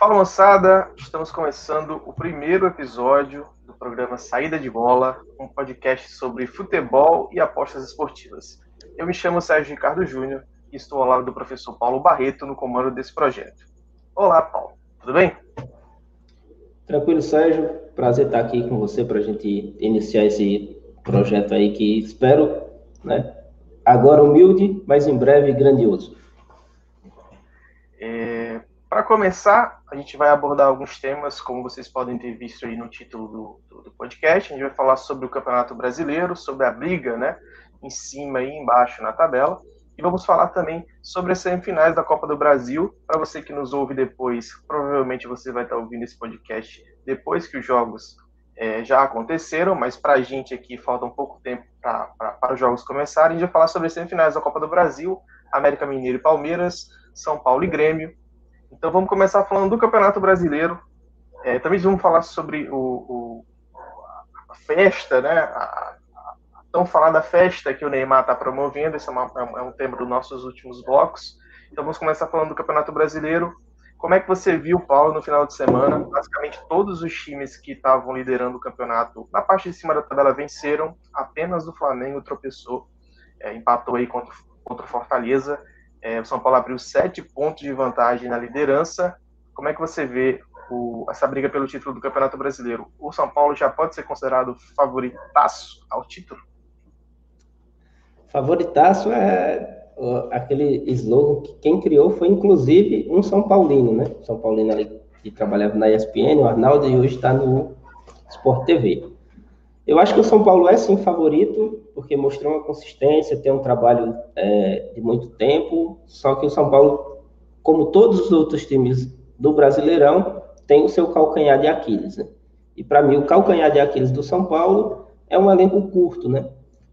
Fala moçada, estamos começando o primeiro episódio do programa Saída de Bola, um podcast sobre futebol e apostas esportivas. Eu me chamo Sérgio Ricardo Júnior e estou ao lado do professor Paulo Barreto no comando desse projeto. Olá, Paulo, tudo bem? Tranquilo, Sérgio. Prazer estar aqui com você para a gente iniciar esse projeto aí que espero, né? Agora humilde, mas em breve grandioso. Começar, a gente vai abordar alguns temas, como vocês podem ter visto aí no título do, do, podcast. A gente vai falar sobre o Campeonato Brasileiro, sobre a briga, né, em cima e embaixo na tabela. E vamos falar também sobre as semifinais da Copa do Brasil. Para você que nos ouve depois, provavelmente você vai estar ouvindo esse podcast depois que os jogos é, já aconteceram, mas para a gente aqui falta um pouco tempo para os jogos começarem. A gente vai falar sobre as semifinais da Copa do Brasil, América Mineiro e Palmeiras, São Paulo e Grêmio. Então vamos começar falando do Campeonato Brasileiro. É, também vamos falar sobre o, o a festa, né? A, a, tão falada festa que o Neymar está promovendo. Esse é, uma, é um tema dos nossos últimos blocos. Então vamos começar falando do Campeonato Brasileiro. Como é que você viu, Paulo, no final de semana? Basicamente, todos os times que estavam liderando o campeonato na parte de cima da tabela venceram, apenas o Flamengo tropeçou, é, empatou aí contra, contra o Fortaleza. É, o São Paulo abriu sete pontos de vantagem na liderança. Como é que você vê o, essa briga pelo título do Campeonato Brasileiro? O São Paulo já pode ser considerado favoritaço ao título? Favoritaço é aquele slogan que quem criou foi inclusive um São Paulino, né? São Paulino ali que trabalhava na ESPN, o Arnaldo, e hoje está no Sport TV. Eu acho que o São Paulo é sim favorito, porque mostrou uma consistência, tem um trabalho é, de muito tempo, só que o São Paulo, como todos os outros times do Brasileirão, tem o seu calcanhar de Aquiles. Né? E para mim, o calcanhar de Aquiles do São Paulo é um elenco curto, né?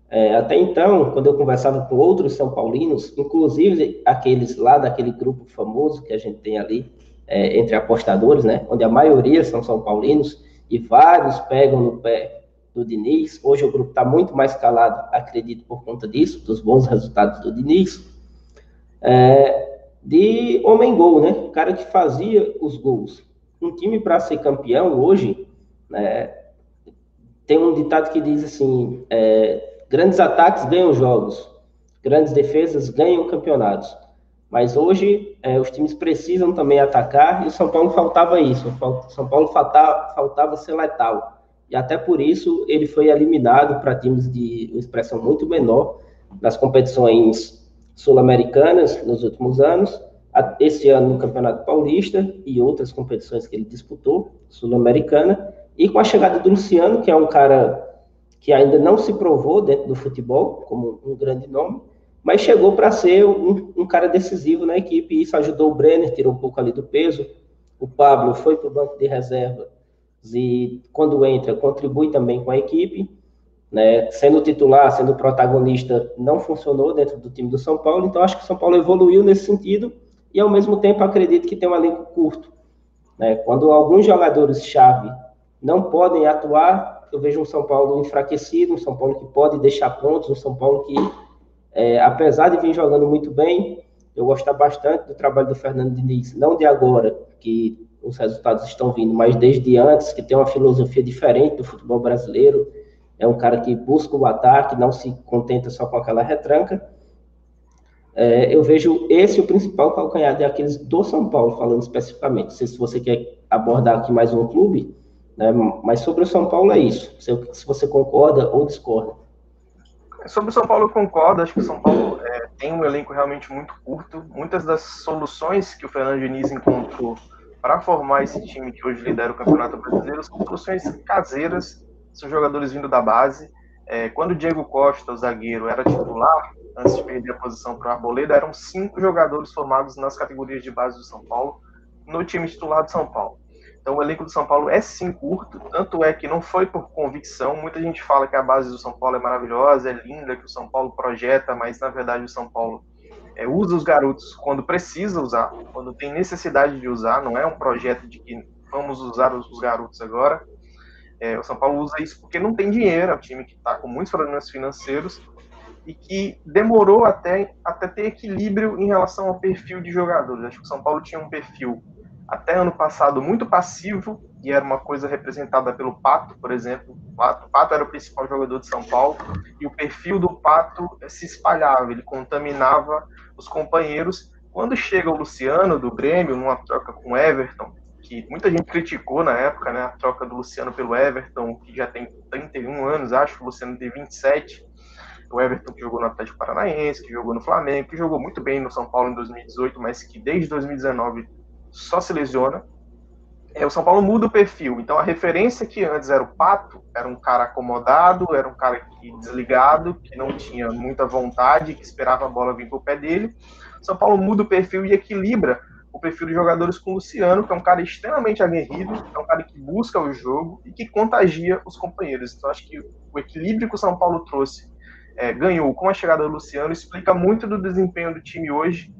É, até então, quando eu conversava com outros São Paulinos, inclusive aqueles lá daquele grupo famoso que a gente tem ali, é, entre apostadores, né, onde a maioria são São Paulinos, e vários pegam no pé do Diniz. Hoje o grupo está muito mais calado, acredito, por conta disso, dos bons resultados do Diniz. É, de homem-gol, né? O cara que fazia os gols. Um time para ser campeão hoje, né, tem um ditado que diz assim: é, Grandes ataques ganham jogos, grandes defesas ganham campeonatos. Mas hoje é, os times precisam também atacar e o São Paulo faltava isso. O São Paulo faltava, faltava ser letal. E até por isso ele foi eliminado para times de expressão muito menor nas competições sul-americanas nos últimos anos. Esse ano no Campeonato Paulista e outras competições que ele disputou, sul-americana. E com a chegada do Luciano, que é um cara que ainda não se provou dentro do futebol como um grande nome, mas chegou para ser um, um, cara decisivo na equipe, e isso ajudou o Brenner, tirou um pouco ali do peso, o Pablo foi para o banco de reserva, e quando entra, contribui também com a equipe, né, sendo titular, sendo protagonista, não funcionou dentro do time do São Paulo, então acho que o São Paulo evoluiu nesse sentido, e ao mesmo tempo acredito que tem um elenco curto. Né, quando alguns jogadores-chave não podem atuar, eu vejo um São Paulo enfraquecido, um São Paulo que pode deixar pontos, um São Paulo que, é, apesar de vir jogando muito bem, eu gosto bastante do trabalho do Fernando Diniz, não de agora, que os resultados estão vindo, mas desde antes, que tem uma filosofia diferente do futebol brasileiro, é um cara que busca o ataque, não se contenta só com aquela retranca. É, eu vejo esse o principal calcanhar de aqueles do São Paulo, falando especificamente. Não sei se você quer abordar aqui mais um clube, né? Mas sobre o São Paulo é isso. Se, se você concorda ou discorda. Sobre o São Paulo eu concordo. Acho que o São Paulo é, tem um elenco realmente muito curto. Muitas das soluções que o Fernando Diniz encontrou para formar esse time que hoje lidera o Campeonato Brasileiro são soluções caseiras. São jogadores vindo da base. É, quando o Diego Costa, o zagueiro, era titular, antes de perder a posição para o Arboleda, eram cinco jogadores formados nas categorias de base do São Paulo, no time titular do São Paulo. Então o elenco do São Paulo é sim curto, tanto é que não foi por convicção. Muita gente fala que a base do São Paulo é maravilhosa, é linda, que o São Paulo projeta, mas na verdade o São Paulo é, usa os garotos quando precisa usar, quando tem necessidade de usar, não é um projeto de que vamos usar os, os garotos agora. É, o São Paulo usa isso porque não tem dinheiro, é um time que está com muitos problemas financeiros e que demorou até, até ter equilíbrio em relação ao perfil de jogadores. Acho que o São Paulo tinha um perfil até ano passado muito passivo e era uma coisa representada pelo Pato, por exemplo. O Pato, Pato era o principal jogador de São Paulo e o perfil do Pato se espalhava, ele contaminava os companheiros. Quando chega o Luciano do Grêmio, numa troca com o Everton, que muita gente criticou na época, né, a troca do Luciano pelo Everton, que já tem 31 anos, acho, o Luciano tem 27. O Everton que jogou no Atlético Paranaense, que jogou no Flamengo, que jogou muito bem no São Paulo em 2018, mas que desde 2019 só se lesiona. É, o São Paulo muda o perfil. Então a referência que antes era o Pato, era um cara acomodado, era um cara que, desligado, que não tinha muita vontade, que esperava a bola vir para o pé dele. São Paulo muda o perfil e equilibra o perfil de jogadores com o Luciano, que é um cara extremamente aguerrido, é um cara que busca o jogo e que contagia os companheiros. Então acho que o equilíbrio que o São Paulo trouxe, é, ganhou com a chegada do Luciano, explica muito do desempenho do time hoje,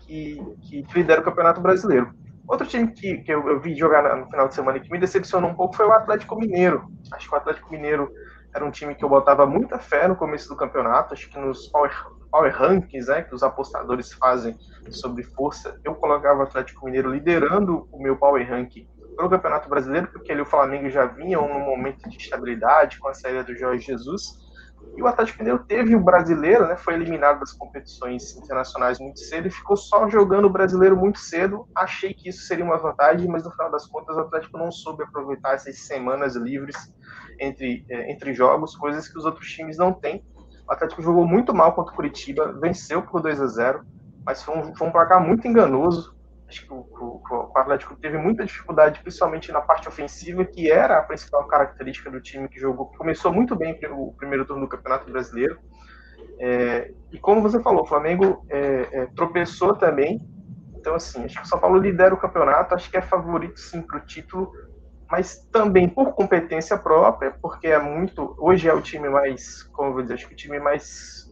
que, que lidera o Campeonato Brasileiro. Outro time que, que eu, eu, vi jogar no final de semana e que me decepcionou um pouco foi o Atlético Mineiro. Acho que o Atlético Mineiro era um time que eu botava muita fé no começo do campeonato. Acho que nos power, power rankings né, que os apostadores fazem sobre força, eu colocava o Atlético Mineiro liderando o meu power ranking para o Campeonato Brasileiro, porque ali o Flamengo já vinha num momento de estabilidade com a saída do Jorge Jesus. E o Atlético Mineiro teve o brasileiro, né, foi eliminado das competições internacionais muito cedo e ficou só jogando o brasileiro muito cedo. Achei que isso seria uma vantagem, mas no final das contas o Atlético não soube aproveitar essas semanas livres entre, é, entre jogos, coisas que os outros times não têm. O Atlético jogou muito mal contra o Curitiba, venceu por 2 a 0 mas foi um, foi um placar muito enganoso. Acho que o, o, o, Atlético teve muita dificuldade, principalmente na parte ofensiva, que era a principal característica do time que jogou, que começou muito bem o primeiro turno do Campeonato Brasileiro. É, e como você falou, o Flamengo é, é, tropeçou também. Então, assim, acho que o São Paulo lidera o campeonato, acho que é favorito sim para o título, mas também por competência própria, porque é muito. Hoje é o time mais, como eu vou dizer, acho que o time mais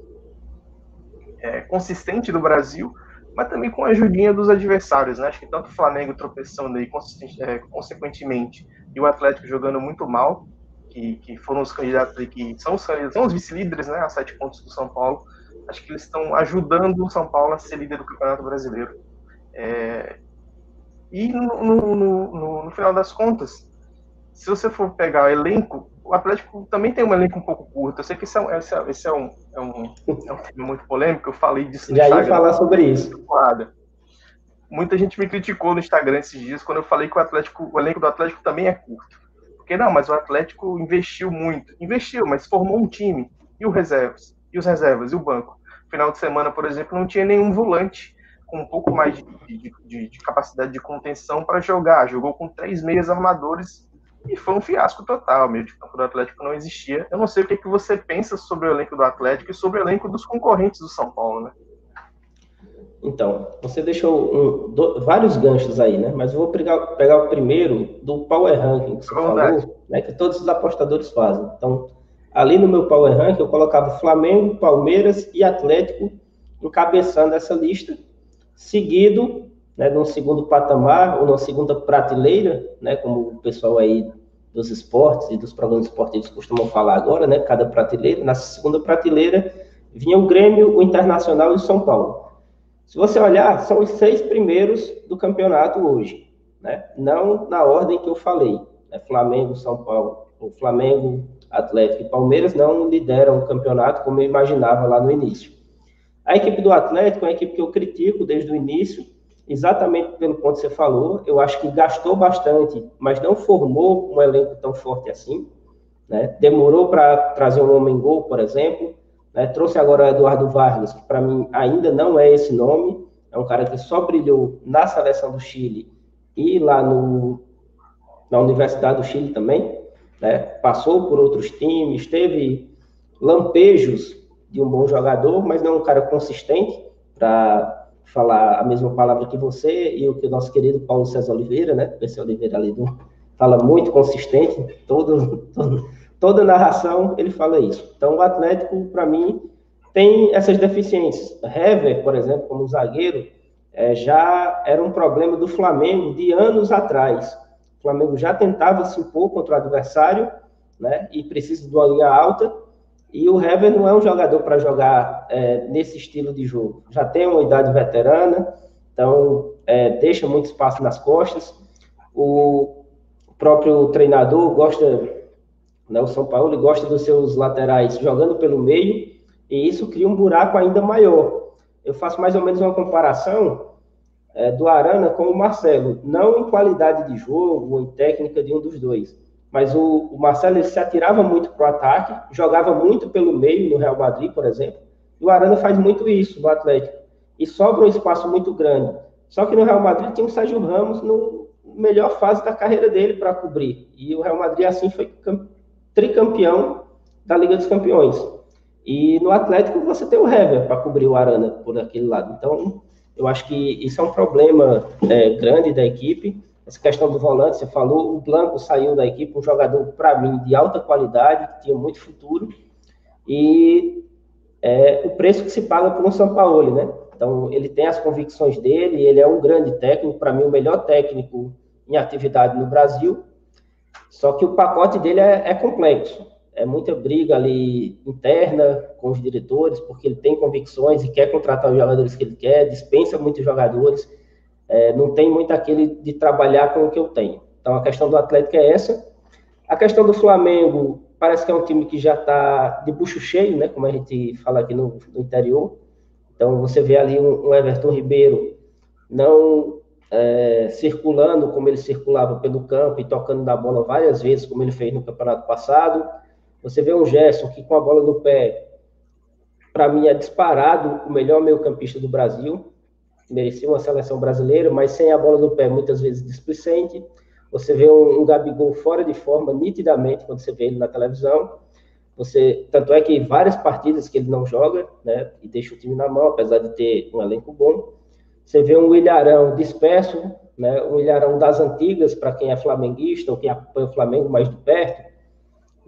é, consistente do Brasil mas também com a ajudinha dos adversários, né? Acho que tanto o Flamengo tropeçando aí, é, consequentemente, e o Atlético jogando muito mal, que, que foram os candidatos aí, que são os, são os vice-líderes, né? A sete pontos do São Paulo. Acho que eles estão ajudando o São Paulo a ser líder do Campeonato Brasileiro. É, e no, no, no, no final das contas, se você for pegar o elenco, o Atlético também tem um elenco um pouco curto. Eu sei que esse é um, esse é, esse é um, é um, é um tema muito polêmico, eu falei disso Já Instagram. ia falar sobre isso. Muita gente me criticou no Instagram esses dias quando eu falei que o Atlético, o elenco do Atlético também é curto. Porque não, mas o Atlético investiu muito. Investiu, mas formou um time. E os reservas? E os reservas? E o banco? Final de semana, por exemplo, não tinha nenhum volante com um pouco mais de, de, de, de capacidade de contenção para jogar. Jogou com três meias armadores e foi um fiasco total. O meio de campo do Atlético não existia. Eu não sei o que, que você pensa sobre o elenco do Atlético e sobre o elenco dos concorrentes do São Paulo, né? Então, você deixou um, do, vários ganchos aí, né? Mas eu vou pegar, pegar o primeiro do Power Ranking que você falou, né? Que todos os apostadores fazem. Então, ali no meu Power Ranking, eu colocava Flamengo, Palmeiras e Atlético encabeçando essa lista, seguido né, num segundo patamar ou numa segunda prateleira, né, como o pessoal aí dos esportes e dos programas esportivos costumam falar agora, né, cada prateleira, na segunda prateleira vinha o Grêmio, o Internacional e o São Paulo. Se você olhar, são os seis primeiros do campeonato hoje, né, não na ordem que eu falei, né, Flamengo, São Paulo, o Flamengo, Atlético e Palmeiras não lideram o campeonato como eu imaginava lá no início. A equipe do Atlético é uma equipe que eu critico desde o início, exatamente pelo ponto que você falou. Eu acho que gastou bastante, mas não formou um elenco tão forte assim. Né? Demorou para trazer um homem gol, por exemplo. Né? Trouxe agora o Eduardo Vargas, que para mim ainda não é esse nome. É um cara que só brilhou na seleção do Chile e lá no, na Universidade do Chile também. Né? Passou por outros times, teve lampejos de um bom jogador, mas não um cara consistente para falar a mesma palavra que você e o que o nosso querido Paulo César Oliveira, né? O Oliveira ali fala muito consistente, todo, todo, toda narração ele fala isso. Então o Atlético, para mim, tem essas deficiências. Hever, por exemplo, como zagueiro, é, já era um problema do Flamengo de anos atrás. O Flamengo já tentava se impor contra o adversário, né? E precisa de uma linha alta e o Hever não é um jogador para jogar é, nesse estilo de jogo. Já tem uma idade veterana, então é, deixa muito espaço nas costas. O próprio treinador gosta, né, o São Paulo gosta dos seus laterais jogando pelo meio, e isso cria um buraco ainda maior. Eu faço mais ou menos uma comparação é, do Arana com o Marcelo, não em qualidade de jogo ou em técnica de um dos dois, mas o, o Marcelo se atirava muito para o ataque, jogava muito pelo meio no Real Madrid, por exemplo, e o Arana faz muito isso no Atlético, e sobra um espaço muito grande. Só que no Real Madrid tinha o Sérgio Ramos no melhor fase da carreira dele para cobrir, e o Real Madrid assim foi tricampeão da Liga dos Campeões. E no Atlético você tem o Hever para cobrir o Arana por aquele lado. Então, eu acho que isso é um problema é, grande da equipe. Essa questão do volante, você falou, o Blanco saiu da equipe, um jogador, para mim, de alta qualidade, que tinha muito futuro. E é, o preço que se paga por um São Paulo, né? Então, ele tem as convicções dele, ele é um grande técnico, para mim, o melhor técnico em atividade no Brasil. Só que o pacote dele é, é complexo é muita briga ali interna com os diretores, porque ele tem convicções e quer contratar os jogadores que ele quer, dispensa muitos jogadores, é, não tem muito aquele de trabalhar com o que eu tenho. Então a questão do Atlético é essa. A questão do Flamengo parece que é um time que já está de bucho cheio, né, como a gente fala aqui no, no interior. Então você vê ali um, um Everton Ribeiro não é, circulando como ele circulava pelo campo e tocando na bola várias vezes, como ele fez no campeonato passado. Você vê um Gerson que com a bola no pé, para mim é disparado o melhor meio-campista do Brasil. Merecia uma seleção brasileira, mas sem a bola no pé, muitas vezes displicente. Você vê um, um Gabigol fora de forma nitidamente quando você vê ele na televisão. Você, tanto é que várias partidas que ele não joga, né, e deixa o time na mão, apesar de ter um elenco bom. Você vê um Ilharão disperso, né, um Ilharão das antigas, para quem é flamenguista ou quem acompanha o Flamengo mais de perto,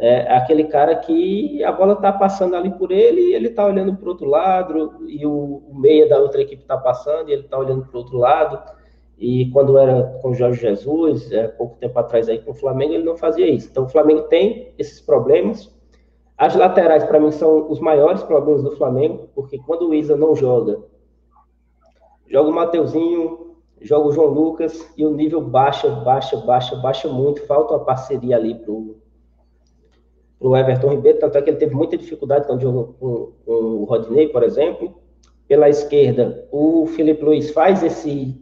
é aquele cara que a bola está passando ali por ele e ele está olhando para o outro lado, e o, o, meia da outra equipe está passando e ele está olhando para o outro lado. E quando era com o Jorge Jesus, é, pouco tempo atrás aí com o Flamengo, ele não fazia isso. Então o Flamengo tem esses problemas. As laterais, para mim, são os maiores problemas do Flamengo, porque quando o Isa não joga, joga o Mateuzinho, joga o João Lucas, e o nível baixa, baixa, baixa, baixa muito. Falta uma parceria ali para o Everton Ribeiro, tanto é que ele teve muita dificuldade quando jogou com, com o Rodney, por exemplo. Pela esquerda, o Felipe Luiz faz esse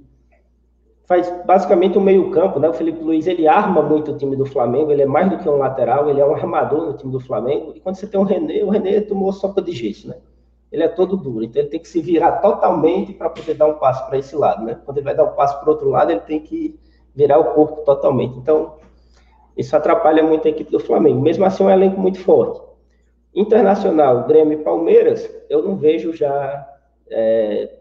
faz basicamente o um meio-campo, né? O Felipe Luiz ele arma muito o time do Flamengo, ele é mais do que um lateral, ele é um armador no time do Flamengo. E quando você tem o René, o René tomou sopa de gesso, né? Ele é todo duro, então ele tem que se virar totalmente para poder dar um passo para esse lado, né? Quando ele vai dar um passo para o outro lado, ele tem que virar o corpo totalmente. Então, isso atrapalha muito a equipe do Flamengo. Mesmo assim, é um elenco muito forte. Internacional, Grêmio e Palmeiras, eu não vejo já. É,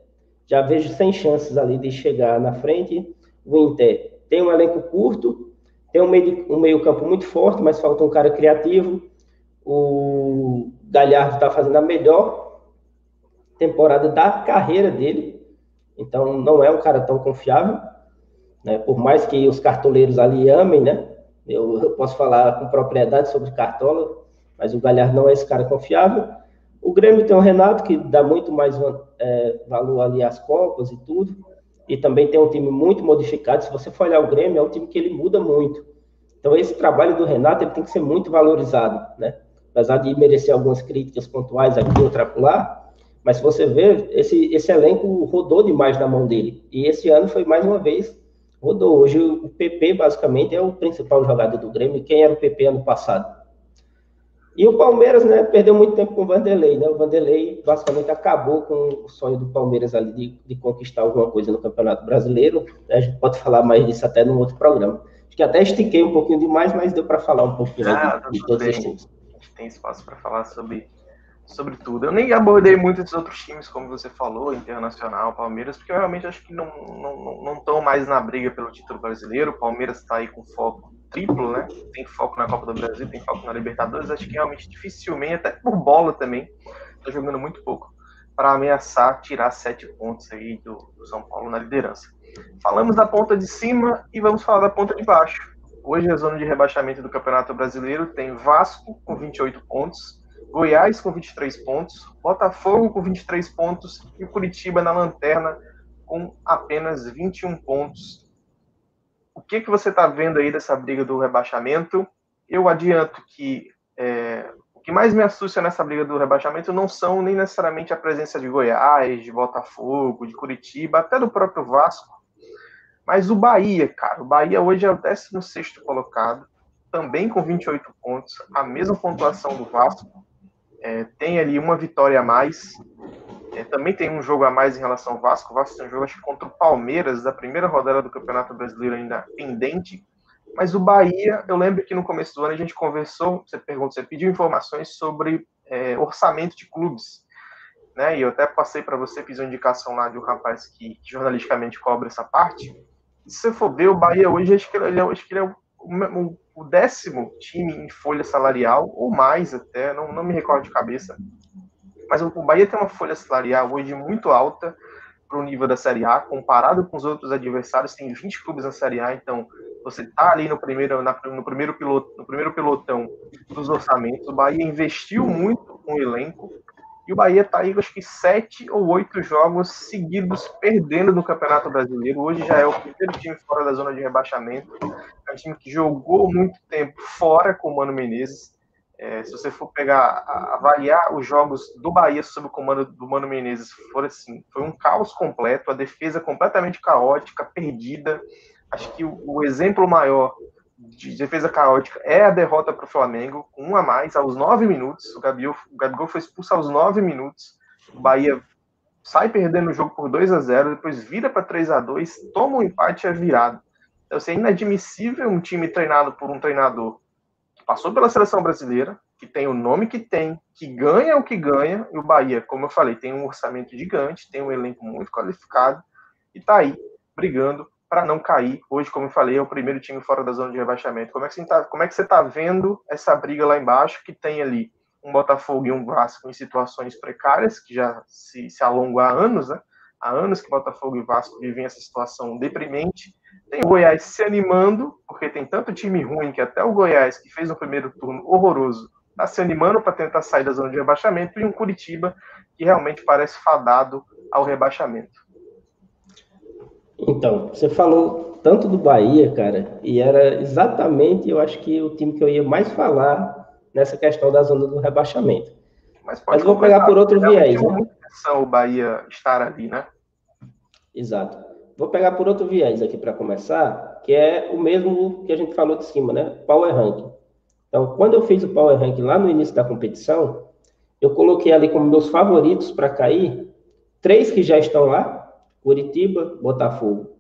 já vejo sem chances ali de chegar na frente. O Inter tem um elenco curto, tem um meio, um meio campo muito forte, mas falta um cara criativo. O Galhardo está fazendo a melhor temporada da carreira dele, então não é um cara tão confiável, né? Por mais que os cartoleiros ali amem, né? Eu, eu posso falar com propriedade sobre Cartola, mas o Galhardo não é esse cara confiável. O Grêmio tem o Renato, que dá muito mais é, valor ali às Copas e tudo. E também tem um time muito modificado. Se você for olhar o Grêmio, é um time que ele muda muito. Então, esse trabalho do Renato ele tem que ser muito valorizado, né? Apesar de merecer algumas críticas pontuais aqui, outra lá. Mas se você vê, esse, esse elenco rodou demais na mão dele. E esse ano foi mais uma vez rodou. Hoje o PP basicamente é o principal jogador do Grêmio. Quem era o PP ano passado? E o Palmeiras, né, perdeu muito tempo com o Vanderlei, né? O Vanderlei basicamente acabou com o sonho do Palmeiras ali de, de conquistar alguma coisa no Campeonato Brasileiro. A gente pode falar mais disso até num outro programa. Acho que até estiquei um pouquinho demais, mas deu para falar um pouquinho ah, de, de todos bem. os times. Tem espaço para falar sobre sobre tudo. Eu nem abordei muito dos outros times, como você falou, Internacional, Palmeiras, porque eu realmente acho que não estão não, não, mais na briga pelo título brasileiro. O Palmeiras está aí com foco triplo, né? Tem foco na Copa do Brasil, tem foco na Libertadores. Acho que realmente dificilmente, até por bola também, está jogando muito pouco para ameaçar tirar sete pontos aí do, do São Paulo na liderança. Falamos da ponta de cima e vamos falar da ponta de baixo. Hoje a zona de rebaixamento do Campeonato Brasileiro tem Vasco com 28 pontos, Goiás com 23 pontos, Botafogo com 23 pontos e o Curitiba na lanterna com apenas 21 pontos. O que, que você está vendo aí dessa briga do rebaixamento? Eu adianto que é, o que mais me assusta nessa briga do rebaixamento não são nem necessariamente a presença de Goiás, de Botafogo, de Curitiba, até do próprio Vasco, mas o Bahia, cara. O Bahia hoje é o 16 colocado, também com 28 pontos, a mesma pontuação do Vasco. É, tem ali uma vitória a mais. É, também tem um jogo a mais em relação ao Vasco. O Vasco tem um jogo acho, contra o Palmeiras, da primeira rodada do Campeonato Brasileiro ainda pendente. Mas o Bahia, eu lembro que no começo do ano a gente conversou, você perguntou, você pediu informações sobre é, orçamento de clubes. Né? E eu até passei para você, fiz uma indicação lá de um rapaz que, que jornalisticamente cobra essa parte. E se você for ver, o Bahia hoje, acho que ele é, acho que ele é o, o, o décimo time em folha salarial, ou mais até, não, não me recordo de cabeça. Mas o Bahia tem uma folha salarial hoje muito alta para o nível da Série A, comparado com os outros adversários, tem 20 clubes na Série A, então você está ali no primeiro, na, no, primeiro piloto, no primeiro pilotão dos orçamentos. O Bahia investiu muito com o elenco e o Bahia está aí, acho que sete ou oito jogos seguidos perdendo no Campeonato Brasileiro. Hoje já é o primeiro time fora da zona de rebaixamento. É um time que jogou muito tempo fora com o Mano Menezes. É, se você for pegar, avaliar os jogos do Bahia sob o comando do Mano Menezes, for assim, foi um caos completo, a defesa completamente caótica, perdida. Acho que o, o exemplo maior de defesa caótica é a derrota para o Flamengo, com um a mais, aos nove minutos. O Gabigol, o Gabigol foi expulso aos nove minutos. O Bahia sai perdendo o jogo por 2 a 0 depois vira para 3 a 2 toma um empate e é virado. Assim, é inadmissível um time treinado por um treinador que passou pela seleção brasileira, que tem o nome que tem, que ganha o que ganha, e o Bahia, como eu falei, tem um orçamento gigante, tem um elenco muito qualificado, e está aí brigando para não cair. Hoje, como eu falei, é o primeiro time fora da zona de rebaixamento. Como é que você está como é que você tá vendo essa briga lá embaixo, que tem ali um Botafogo e um Vasco em situações precárias, que já se, se alongam há anos, né? Há anos que Botafogo e Vasco vivem essa situação deprimente. Tem o Goiás se animando, porque tem tanto time ruim que até o Goiás, que fez um primeiro turno horroroso, está se animando para tentar sair da zona de rebaixamento, e um Curitiba que realmente parece fadado ao rebaixamento. Então, você falou tanto do Bahia, cara, e era exatamente, eu acho que o time que eu ia mais falar nessa questão da zona do rebaixamento. Mas, Mas vou pegar por outro viés. Né? O Bahia estar ali, né? Exato. Vou pegar por outro viés aqui para começar, que é o mesmo que a gente falou de cima, né? Power Ranking. Então, quando eu fiz o Power Ranking lá no início da competição, eu coloquei ali como meus favoritos para cair três que já estão lá, Curitiba, Botafogo.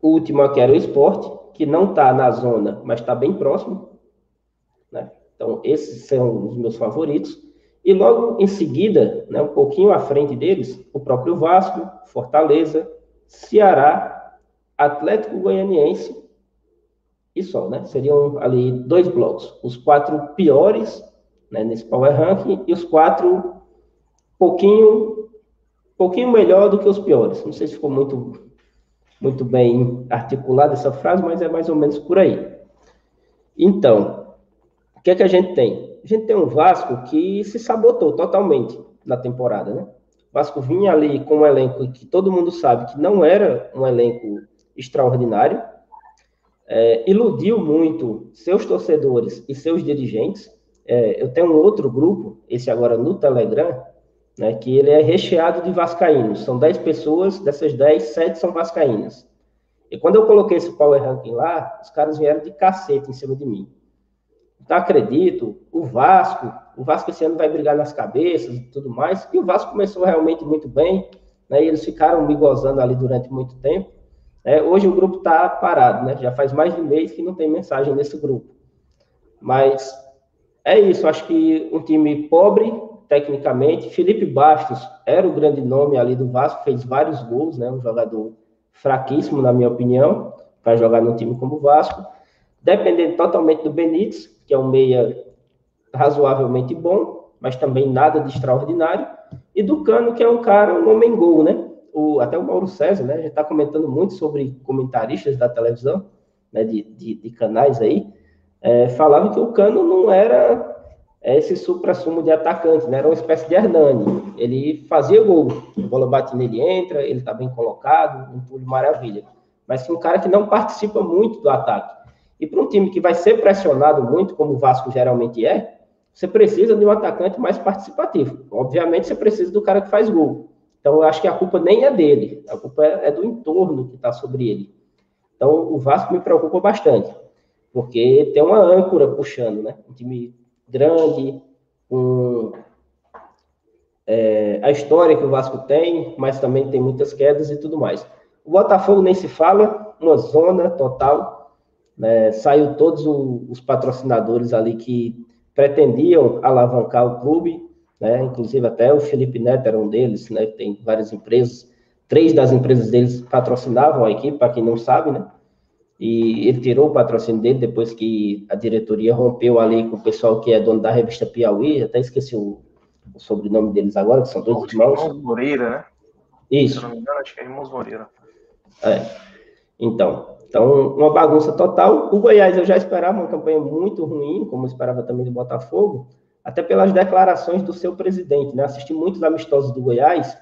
O último aqui era o esporte, que não está na zona, mas está bem próximo. Né? Então, esses são os meus favoritos. E logo em seguida, né, um pouquinho à frente deles, o próprio Vasco, Fortaleza, Ceará, Atlético Goianiense e só, né? Seriam ali dois blocos. Os quatro piores né, nesse Power Ranking e os quatro pouquinho pouquinho melhor do que os piores. Não sei se ficou muito, muito bem articulada essa frase, mas é mais ou menos por aí. Então, o que é que a gente tem? A gente tem um Vasco que se sabotou totalmente na temporada, né? O Vasco vinha ali com um elenco que todo mundo sabe que não era um elenco extraordinário, é, iludiu muito seus torcedores e seus dirigentes. É, eu tenho um outro grupo, esse agora no Telegram, né, que ele é recheado de vascaínos. São 10 pessoas, dessas 10, 7 são vascaínas. E quando eu coloquei esse power ranking lá, os caras vieram de cacete em cima de mim. Então, acredito, o Vasco, o Vasco esse ano vai brigar nas cabeças e tudo mais, e o Vasco começou realmente muito bem, né, e eles ficaram me gozando ali durante muito tempo. É, hoje o grupo está parado, né, já faz mais de um mês que não tem mensagem nesse grupo. Mas é isso, acho que um time pobre, tecnicamente. Felipe Bastos era o grande nome ali do Vasco, fez vários gols, né? Um jogador fraquíssimo, na minha opinião, para jogar num time como o Vasco. Dependendo totalmente do Benítez, que é um meia razoavelmente bom, mas também nada de extraordinário. E do Cano, que é um cara, um homem gol, né? O, até o Mauro César, né? Já está comentando muito sobre comentaristas da televisão, né? De, de, de canais aí. É, falava que o Cano não era esse supra-sumo de atacante, né? Era uma espécie de Hernani. Ele fazia gol, a bola bate nele entra, ele tá bem colocado, um pulo maravilha. Mas um cara que não participa muito do ataque. E para um time que vai ser pressionado muito, como o Vasco geralmente é, você precisa de um atacante mais participativo. Obviamente, você precisa do cara que faz gol. Então, eu acho que a culpa nem é dele, a culpa é, é do entorno que está sobre ele. Então, o Vasco me preocupa bastante, porque tem uma âncora puxando, né? Um time grande, com é, a história que o Vasco tem, mas também tem muitas quedas e tudo mais. O Botafogo nem se fala, uma zona total, né? saiu todos os patrocinadores ali que pretendiam alavancar o clube, né? Inclusive até o Felipe Neto era um deles, né? Tem várias empresas, três das empresas deles patrocinavam a equipe, para quem não sabe, né? E ele tirou o patrocínio dele depois que a diretoria rompeu ali com o pessoal que é dono da revista Piauí, até esqueci o, o sobrenome deles agora, que são dois irmãos. Irmãos Moreira, né? Isso. Se não me engano, acho que é Irmãos Moreira. É. Então, então, uma bagunça total. O Goiás eu já esperava uma campanha muito ruim, como esperava também do Botafogo, até pelas declarações do seu presidente, né? Assisti muitos amistosos do Goiás,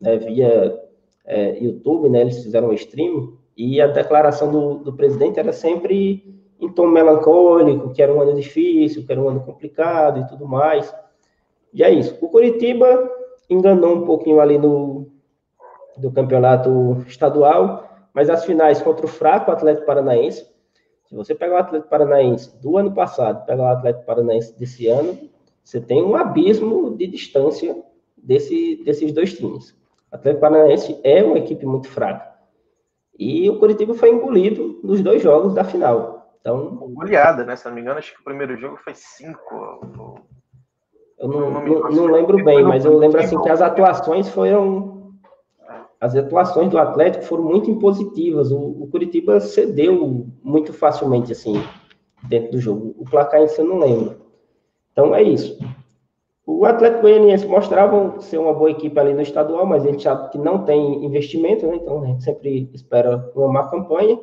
né, via é, YouTube, né? Eles fizeram um stream, e a declaração do, do presidente era sempre em tom melancólico, que era um ano difícil, que era um ano complicado e tudo mais. E é isso. O Curitiba enganou um pouquinho ali no do campeonato estadual, mas as finais contra o fraco Atlético Paranaense, se você pegar o Atlético Paranaense do ano passado, pegar o Atlético Paranaense desse ano, você tem um abismo de distância desse, desses dois times. O Atlético Paranaense é uma equipe muito fraca. E o Curitiba foi engolido nos dois jogos da final. Então, goleada, né? Se não me engano, acho que o primeiro jogo foi cinco. Eu não, não, não, não lembro bem, mas eu lembro assim que as atuações foram. As atuações do Atlético foram muito impositivas. O, o Curitiba cedeu muito facilmente, assim, dentro do jogo. O placar em si eu não lembro. Então é isso. O Atlético Goianiense mostrava ser uma boa equipe ali no estadual, mas a gente sabe que não tem investimento, né? então a gente sempre espera uma má campanha.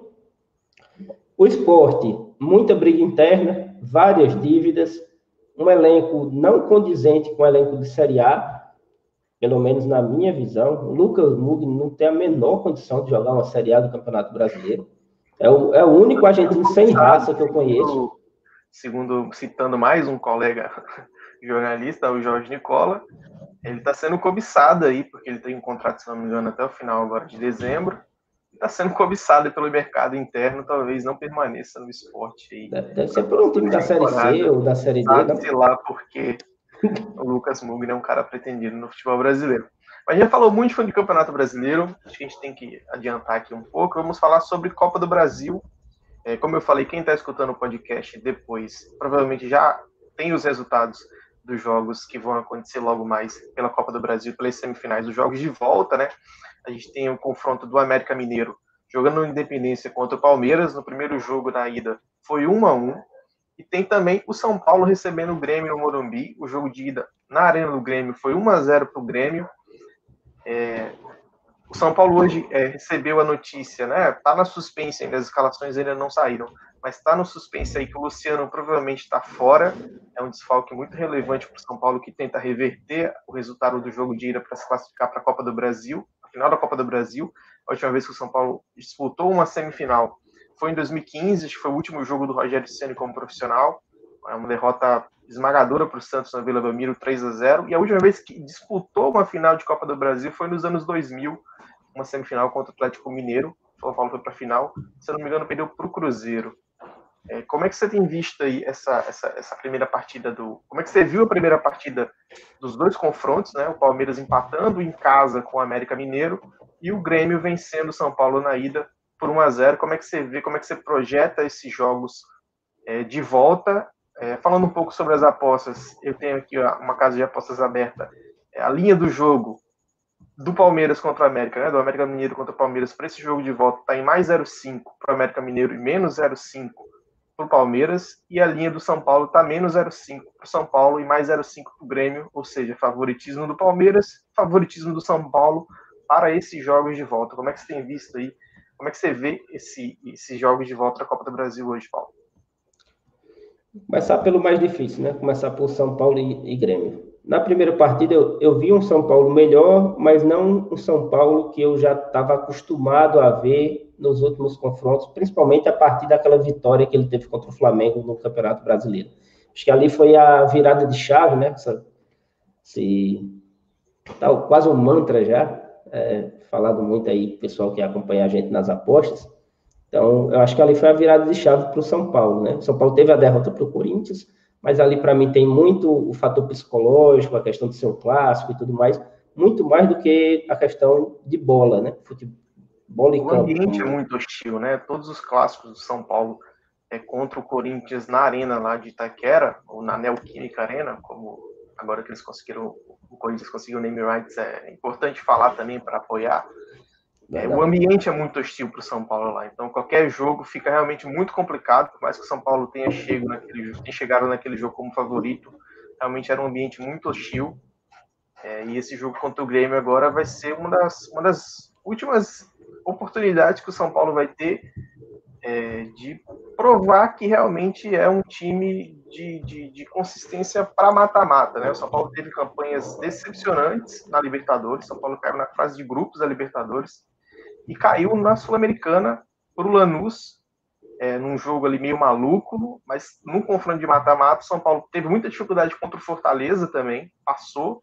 O esporte, muita briga interna, várias dívidas, um elenco não condizente com o elenco de Série A, pelo menos na minha visão. O Lucas Mugni não tem a menor condição de jogar uma Série A do Campeonato Brasileiro. É o, é o único argentino sem raça que eu conheço. Segundo, citando mais um colega jornalista, o Jorge Nicola, ele está sendo cobiçado aí, porque ele tem um contrato, se não me engano, até o final agora de dezembro. Está sendo cobiçado pelo mercado interno, talvez não permaneça no esporte. Aí. Deve ser por um time da Série C ou da Série D. Sabe, sei lá, porque o Lucas Mugni é um cara pretendido no futebol brasileiro. Mas a gente já falou muito de campeonato brasileiro, acho que a gente tem que adiantar aqui um pouco. Vamos falar sobre Copa do Brasil. É, como eu falei, quem está escutando o podcast depois provavelmente já tem os resultados dos jogos que vão acontecer logo mais pela Copa do Brasil, pelas semifinais, os jogos de volta, né? A gente tem o confronto do América Mineiro jogando no Independência contra o Palmeiras. No primeiro jogo da ida foi 1 a 1 E tem também o São Paulo recebendo o Grêmio no Morumbi. O jogo de ida na Arena do Grêmio foi 1 a 0 para o Grêmio. É... O São Paulo hoje é, recebeu a notícia, né? Tá na suspense ainda, as escalações ainda não saíram mas está no suspense aí que o Luciano provavelmente está fora. É um desfalque muito relevante para o São Paulo que tenta reverter o resultado do jogo de ida para se classificar para a Copa do Brasil, a final da Copa do Brasil. A última vez que o São Paulo disputou uma semifinal foi em 2015, acho que foi o último jogo do Rogério Ceni como profissional. É uma derrota esmagadora para o Santos na Vila Belmiro, 3 a 0. E a última vez que disputou uma final de Copa do Brasil foi nos anos 2000, uma semifinal contra o Atlético Mineiro. São Paulo foi para a final, se eu não me engano, perdeu para o Cruzeiro. É, como é que você tem visto aí essa, essa, essa primeira partida do. Como é que você viu a primeira partida dos dois confrontos, né? O Palmeiras empatando em casa com o América Mineiro e o Grêmio vencendo o São Paulo na ida por 1 a 0 Como é que você vê, como é que você projeta esses jogos é, de volta? É, falando um pouco sobre as apostas, eu tenho aqui uma casa de apostas aberta. É, a linha do jogo do Palmeiras contra o América, né? Do América Mineiro contra o Palmeiras para esse jogo de volta está em mais 0,5 para o América Mineiro e menos 0,5 para o Palmeiras e a linha do São Paulo está menos 0,5 para o São Paulo e mais 0,5 para o Grêmio, ou seja, favoritismo do Palmeiras, favoritismo do São Paulo para esses jogos de volta. Como é que você tem visto aí? Como é que você vê esse, esses jogos de volta da Copa do Brasil hoje, Paulo? Começar pelo mais difícil, né? Começar por São Paulo e, e Grêmio. Na primeira partida, eu, eu, vi um São Paulo melhor, mas não um São Paulo que eu já estava acostumado a ver nos últimos confrontos, principalmente a partir daquela vitória que ele teve contra o Flamengo no Campeonato Brasileiro. Acho que ali foi a virada de chave, né? Essa, esse, tal, quase um mantra já, é, falado muito aí, pessoal que acompanha a gente nas apostas. Então, eu acho que ali foi a virada de chave para o São Paulo, né? São Paulo teve a derrota para o Corinthians, mas ali para mim tem muito o fator psicológico, a questão de ser um clássico e tudo mais, muito mais do que a questão de bola, né? Futebol e o campo. ambiente é muito hostil, né? Todos os clássicos do São Paulo é contra o Corinthians na arena lá de Itaquera, ou na Neoquímica Arena, como agora que eles conseguiram, o Corinthians conseguiu o name rights, é importante falar também para apoiar. É, o ambiente é muito hostil para o São Paulo lá, então qualquer jogo fica realmente muito complicado, por mais que o São Paulo tenha chegado naquele, tenha chegado naquele jogo como favorito, realmente era um ambiente muito hostil. É, e esse jogo contra o Grêmio agora vai ser uma das, uma das últimas oportunidades que o São Paulo vai ter é, de provar que realmente é um time de, de, de consistência para mata-mata. Né? O São Paulo teve campanhas decepcionantes na Libertadores, São Paulo caiu na fase de grupos da Libertadores e caiu na Sul-Americana para o Lanús, é, num jogo ali meio maluco, mas num confronto de mata-mata, São Paulo teve muita dificuldade contra o Fortaleza também, passou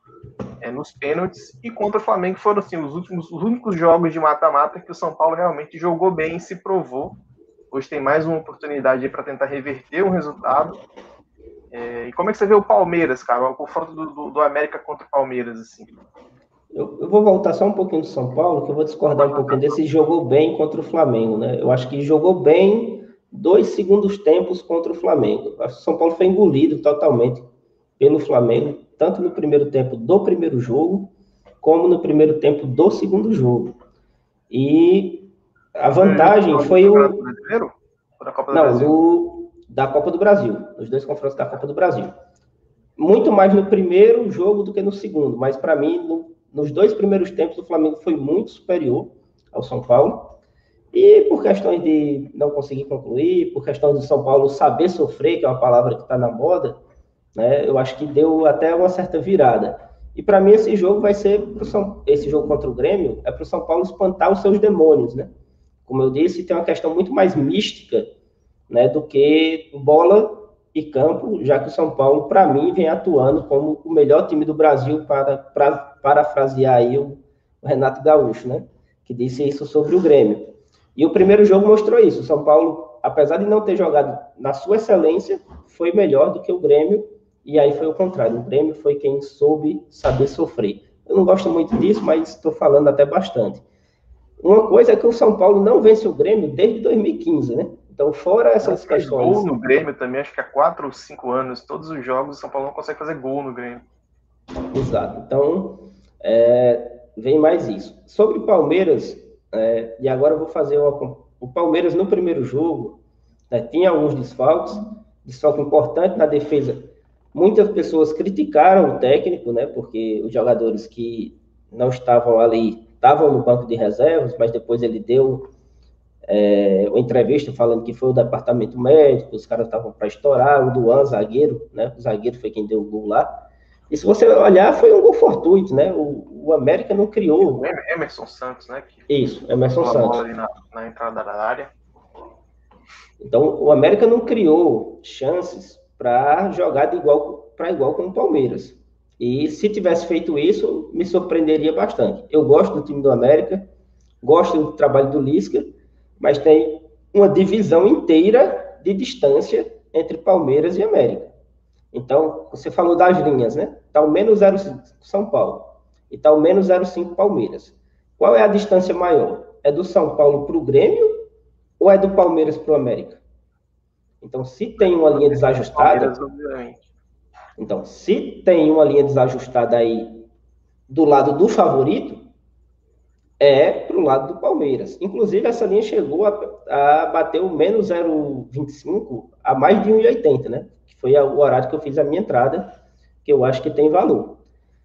é, nos pênaltis, e contra o Flamengo foram assim, os últimos os únicos jogos de mata-mata que o São Paulo realmente jogou bem e se provou. Hoje tem mais uma oportunidade para tentar reverter um resultado. É, e como é que você vê o Palmeiras, cara? O confronto do, do, do América contra o Palmeiras, assim? Eu, eu, vou voltar só um pouquinho do São Paulo, que eu vou discordar um pouquinho desse jogou bem contra o Flamengo, né? Eu acho que jogou bem dois segundos tempos contra o Flamengo. Acho que o São Paulo foi engolido totalmente pelo Flamengo, tanto no primeiro tempo do primeiro jogo, como no primeiro tempo do segundo jogo. E a vantagem foi o. Brasileiro? Da Copa do Não, Brasil? Do... da Copa do Brasil. Os dois confrontos da Copa do Brasil. Muito mais no primeiro jogo do que no segundo, mas para mim, no nos dois primeiros tempos, o Flamengo foi muito superior ao São Paulo. E por questões de não conseguir concluir, por questões de São Paulo saber sofrer, que é uma palavra que está na moda, né, eu acho que deu até uma certa virada. E para mim esse jogo vai ser São, esse jogo contra o Grêmio é para o São Paulo espantar os seus demônios, né? Como eu disse, tem uma questão muito mais mística, né, do que bola e campo, já que o São Paulo, para mim, vem atuando como o melhor time do Brasil, para, para parafrasear aí o, o, Renato Gaúcho, né? Que disse isso sobre o Grêmio. E o primeiro jogo mostrou isso. O São Paulo, apesar de não ter jogado na sua excelência, foi melhor do que o Grêmio, e aí foi o contrário. O Grêmio foi quem soube saber sofrer. Eu não gosto muito disso, mas estou falando até bastante. Uma coisa é que o São Paulo não vence o Grêmio desde 2015, né? Então, fora essas questões. Gol no Grêmio também, acho que há quatro ou cinco anos, todos os jogos, o São Paulo não consegue fazer gol no Grêmio. Exato. Então, é, vem mais isso. Sobre o Palmeiras, é, e agora eu vou fazer uma, o Palmeiras no primeiro jogo né, tinha alguns desfalques, desfalque importante na defesa. Muitas pessoas criticaram o técnico, né, porque os jogadores que não estavam ali estavam no banco de reservas, mas depois ele deu é, uma entrevista falando que foi o departamento médico, os caras estavam para estourar, o Duan, zagueiro, né? O zagueiro foi quem deu o gol lá. E se você olhar, foi um gol fortuito, né? O, o América não criou. O Emerson Santos, né? Isso, Emerson Santos. Ali na, na entrada da área. Então, o América não criou chances para jogar de igual para igual com o Palmeiras. E se tivesse feito isso, me surpreenderia bastante. Eu gosto do time do América, gosto do trabalho do Lisca, mas tem uma divisão inteira de distância entre Palmeiras e América. Então, você falou das linhas, né? Está o menos 0,5 São Paulo e está o menos 0,5 Palmeiras. Qual é a distância maior? É do São Paulo para o Grêmio ou é do Palmeiras para o América? Então, se tem uma linha desajustada. Então, se tem uma linha desajustada aí do lado do favorito, é para o lado do Palmeiras. Inclusive, essa linha chegou a, a bater o menos 0,25 a mais de 1,80, né? Que foi o horário que eu fiz a minha entrada, que eu acho que tem valor.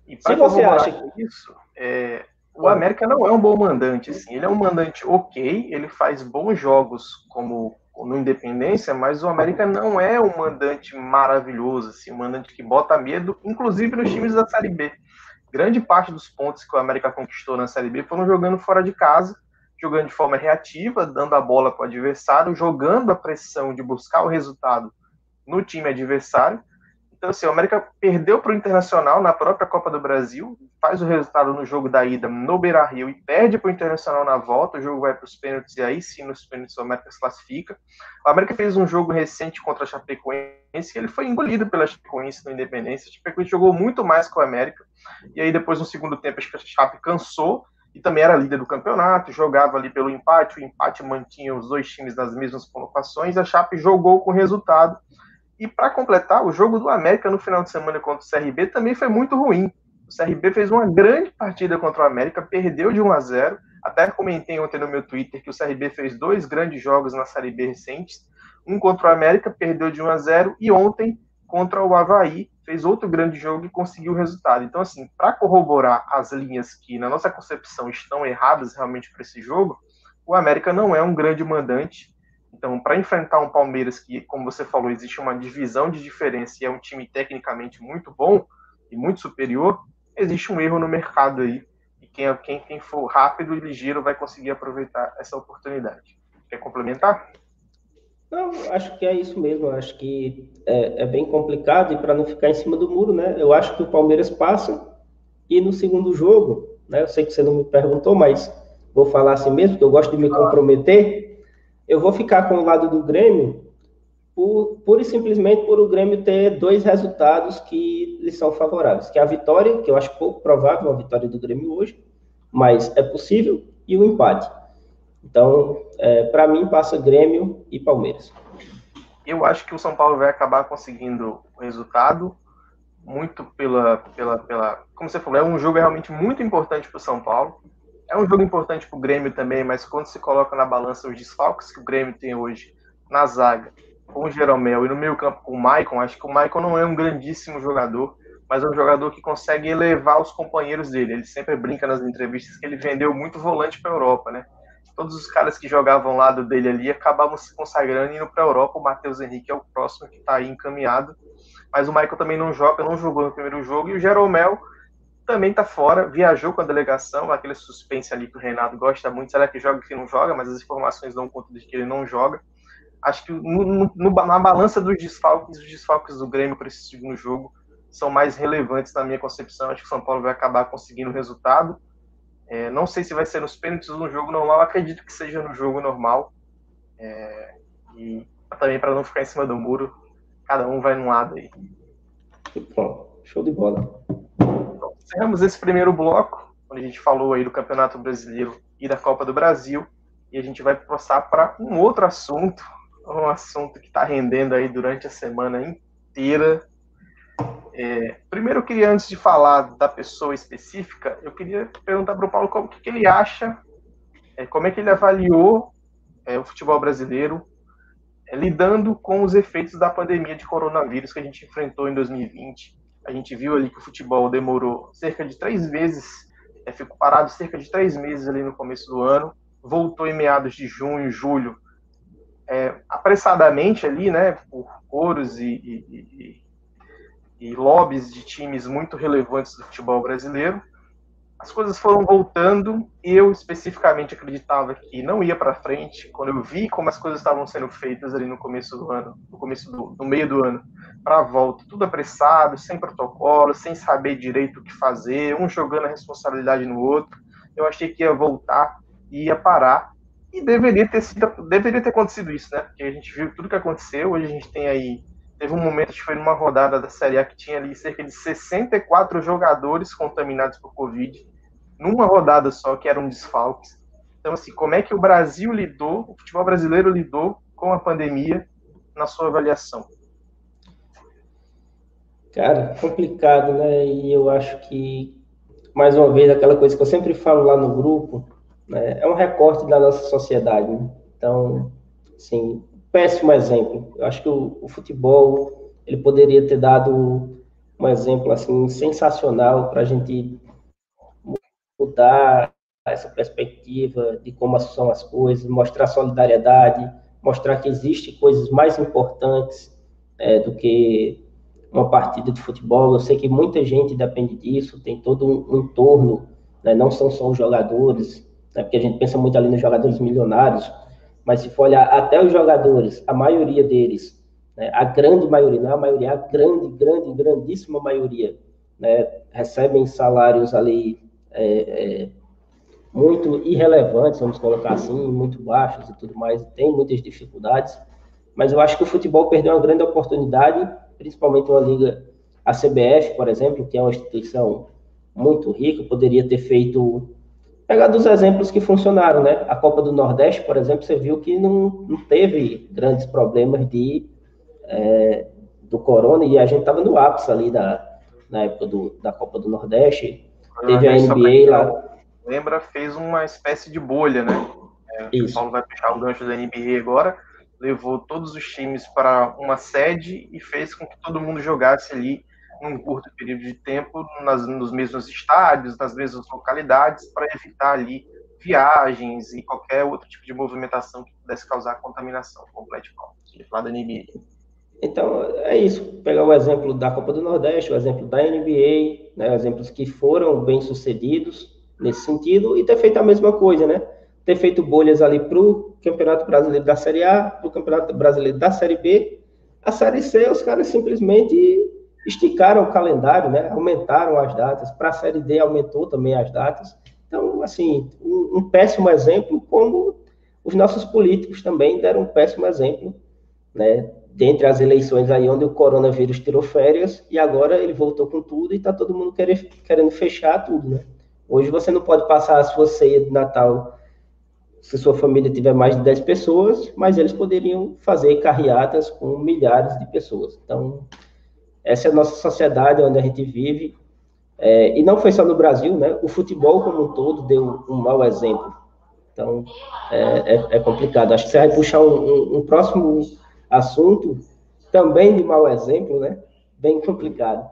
E Se você acha que isso, é, o América não é um bom mandante, assim. Ele é um mandante ok, ele faz bons jogos como no Independência, mas o América não é um mandante maravilhoso, assim, um mandante que bota medo, inclusive nos times da Série B. Grande parte dos pontos que o América conquistou na Série B foram jogando fora de casa, jogando de forma reativa, dando a bola para o adversário, jogando a pressão de buscar o resultado no time adversário então, assim, o América perdeu para o Internacional na própria Copa do Brasil, faz o resultado no jogo da ida no Beira Rio e perde para o Internacional na volta. O jogo vai para os pênaltis e aí sim, nos pênaltis, o América se classifica. O América fez um jogo recente contra a Chapecoense e ele foi engolido pela Chapecoense no Independência. A Chapecoense jogou muito mais que o América. E aí, depois, no segundo tempo, a Chape cansou e também era líder do campeonato, jogava ali pelo empate. O empate mantinha os dois times nas mesmas colocações. A Chape jogou com resultado e para completar, o jogo do América no final de semana contra o CRB também foi muito ruim. O CRB fez uma grande partida contra o América, perdeu de 1 a 0. Até comentei ontem no meu Twitter que o CRB fez dois grandes jogos na Série B recentes. Um contra o América, perdeu de 1 a 0 e ontem contra o Havaí fez outro grande jogo e conseguiu o resultado. Então, assim, para corroborar as linhas que, na nossa concepção, estão erradas realmente para esse jogo, o América não é um grande mandante, então, para enfrentar um Palmeiras que, como você falou, existe uma divisão de diferença e é um time tecnicamente muito bom e muito superior, existe um erro no mercado aí. E quem, quem, quem for rápido e ligeiro vai conseguir aproveitar essa oportunidade. Quer complementar? Não, acho que é isso mesmo. Acho que é, é bem complicado e para não ficar em cima do muro, né? Eu acho que o Palmeiras passa e no segundo jogo, né? Eu sei que você não me perguntou, mas vou falar assim mesmo, que eu gosto de me comprometer eu vou ficar com o lado do Grêmio por, pura e simplesmente por o Grêmio ter dois resultados que lhe são favoráveis, que é a vitória, que eu acho pouco provável a vitória do Grêmio hoje, mas é possível, e o empate. Então, é, para mim, passa Grêmio e Palmeiras. Eu acho que o São Paulo vai acabar conseguindo o resultado, muito pela, pela, pela. Como você falou, é um jogo realmente muito importante para o São Paulo. É um jogo importante para o Grêmio também, mas quando se coloca na balança os desfalques que o Grêmio tem hoje na zaga, com o Jeromel e no meio campo com o Maicon, acho que o Maicon não é um grandíssimo jogador, mas é um jogador que consegue elevar os companheiros dele. Ele sempre brinca nas entrevistas que ele vendeu muito volante para a Europa, né? Todos os caras que jogavam ao lado dele ali acabavam se consagrando e indo para a Europa. O Matheus Henrique é o próximo que está aí encaminhado. Mas o Michael também não joga, não jogou no primeiro jogo. E o Jeromel também está fora, viajou com a delegação, aquele suspense ali que o Renato gosta muito, será que joga que não joga, mas as informações dão conta de que ele não joga. Acho que no, no, na balança dos desfalques, os desfalques do Grêmio para esse segundo jogo são mais relevantes na minha concepção. Acho que o São Paulo vai acabar conseguindo o resultado. É, não sei se vai ser nos pênaltis ou no jogo normal, acredito que seja no jogo normal. É, e também para não ficar em cima do muro, cada um vai num lado aí. Show de bola encerramos esse primeiro bloco, onde a gente falou aí do Campeonato Brasileiro e da Copa do Brasil, e a gente vai passar para um outro assunto, um assunto que está rendendo aí durante a semana inteira. É, primeiro, eu queria, antes de falar da pessoa específica, eu queria perguntar para o Paulo como que, que ele acha, é, como é que ele avaliou é, o futebol brasileiro é, lidando com os efeitos da pandemia de coronavírus que a gente enfrentou em 2020 a gente viu ali que o futebol demorou cerca de três meses, é, ficou parado cerca de três meses ali no começo do ano, voltou em meados de junho, julho, é, apressadamente ali, né, por coros e, e, e, e lobbies de times muito relevantes do futebol brasileiro as coisas foram voltando eu especificamente acreditava que não ia para frente quando eu vi como as coisas estavam sendo feitas ali no começo do ano, no começo do no meio do ano, para a volta, tudo apressado, sem protocolo, sem saber direito o que fazer, um jogando a responsabilidade no outro. Eu achei que ia voltar e ia parar e deveria ter sido, deveria ter acontecido isso, né? Porque a gente viu tudo que aconteceu, hoje a gente tem aí Teve um momento que foi numa rodada da Série A que tinha ali cerca de 64 jogadores contaminados por Covid, numa rodada só, que eram desfalques. Então, assim, como é que o Brasil lidou, o futebol brasileiro lidou com a pandemia na sua avaliação? Cara, complicado, né? E eu acho que, mais uma vez, aquela coisa que eu sempre falo lá no grupo, né? é um recorte da nossa sociedade. Né? Então, assim, péssimo exemplo. Eu acho que o, o, futebol ele poderia ter dado um exemplo assim sensacional para a gente mudar essa perspectiva de como são as coisas, mostrar solidariedade, mostrar que existe coisas mais importantes é, do que uma partida de futebol. Eu sei que muita gente depende disso, tem todo um entorno, né? não são só os jogadores, né? porque a gente pensa muito ali nos jogadores milionários, mas se for olhar até os jogadores, a maioria deles, né? a grande maioria, não é a maioria, a grande, grande, grandíssima maioria, né? recebem salários ali é, é, muito irrelevantes, vamos colocar assim, muito baixos e tudo mais, tem muitas dificuldades, mas eu acho que o futebol perdeu uma grande oportunidade, principalmente uma liga, a CBF, por exemplo, que é uma instituição muito rica, poderia ter feito, pegar dos exemplos que funcionaram, né? A Copa do Nordeste, por exemplo, você viu que não, não teve grandes problemas de é, do corona e a gente estava no ápice ali da, na época do, da Copa do Nordeste, teve a NBA lá lembra, fez uma espécie de bolha, né? É, o Paulo vai puxar o gancho da NBA agora, levou todos os times para uma sede e fez com que todo mundo jogasse ali num curto período de tempo nas, nos mesmos estádios, nas mesmas localidades, para evitar ali viagens e qualquer outro tipo de movimentação que pudesse causar contaminação completa. Falar da NBA. Então, é isso. Pegar o exemplo da Copa do Nordeste, o exemplo da NBA, né, exemplos que foram bem sucedidos, nesse sentido, e ter feito a mesma coisa, né? Ter feito bolhas ali para o Campeonato Brasileiro da Série A, para o Campeonato Brasileiro da Série B. A Série C, os caras simplesmente esticaram o calendário, né? Aumentaram as datas. Para a Série D, aumentou também as datas. Então, assim, um, um péssimo exemplo, como os nossos políticos também deram um péssimo exemplo, né? dentre as eleições aí onde o coronavírus tirou férias e agora ele voltou com tudo e está todo mundo querendo, fechar tudo, né? Hoje você não pode passar a sua ceia de Natal se sua família tiver mais de 10 pessoas, mas eles poderiam fazer carreatas com milhares de pessoas. Então, essa é a nossa sociedade onde a gente vive. É, e não foi só no Brasil, né? O futebol como um todo deu um mau exemplo. Então, é, é, é complicado. Acho que você vai puxar um, um, um próximo assunto, também de mau exemplo, né? Bem complicado.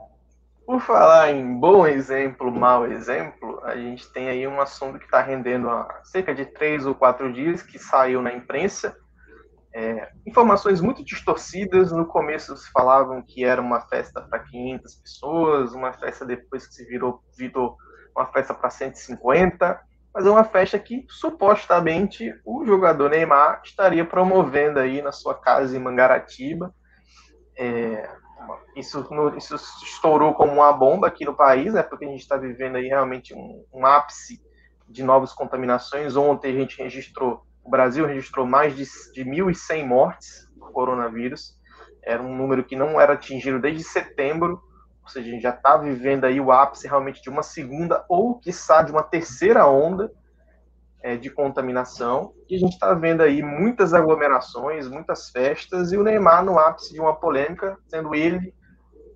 Por falar em bom exemplo, mau exemplo, a gente tem aí um assunto que está rendendo há cerca de três ou quatro dias, que saiu na imprensa. É, informações muito distorcidas. No começo se falavam que era uma festa para 500 pessoas, uma festa depois que se virou, virou uma festa para 150, é uma festa que supostamente o jogador Neymar estaria promovendo aí na sua casa em Mangaratiba. É, isso, isso estourou como uma bomba aqui no país, né, porque a gente está vivendo aí realmente um, um, ápice de novas contaminações. Ontem a gente registrou, o Brasil registrou mais de, de 1.100 mortes por coronavírus. Era um número que não era atingido desde setembro, ou seja, a gente já está vivendo aí o ápice realmente de uma segunda ou, quiçá, de uma terceira onda é, de contaminação. E a gente está vendo aí muitas aglomerações, muitas festas, e o Neymar no ápice de uma polêmica, sendo ele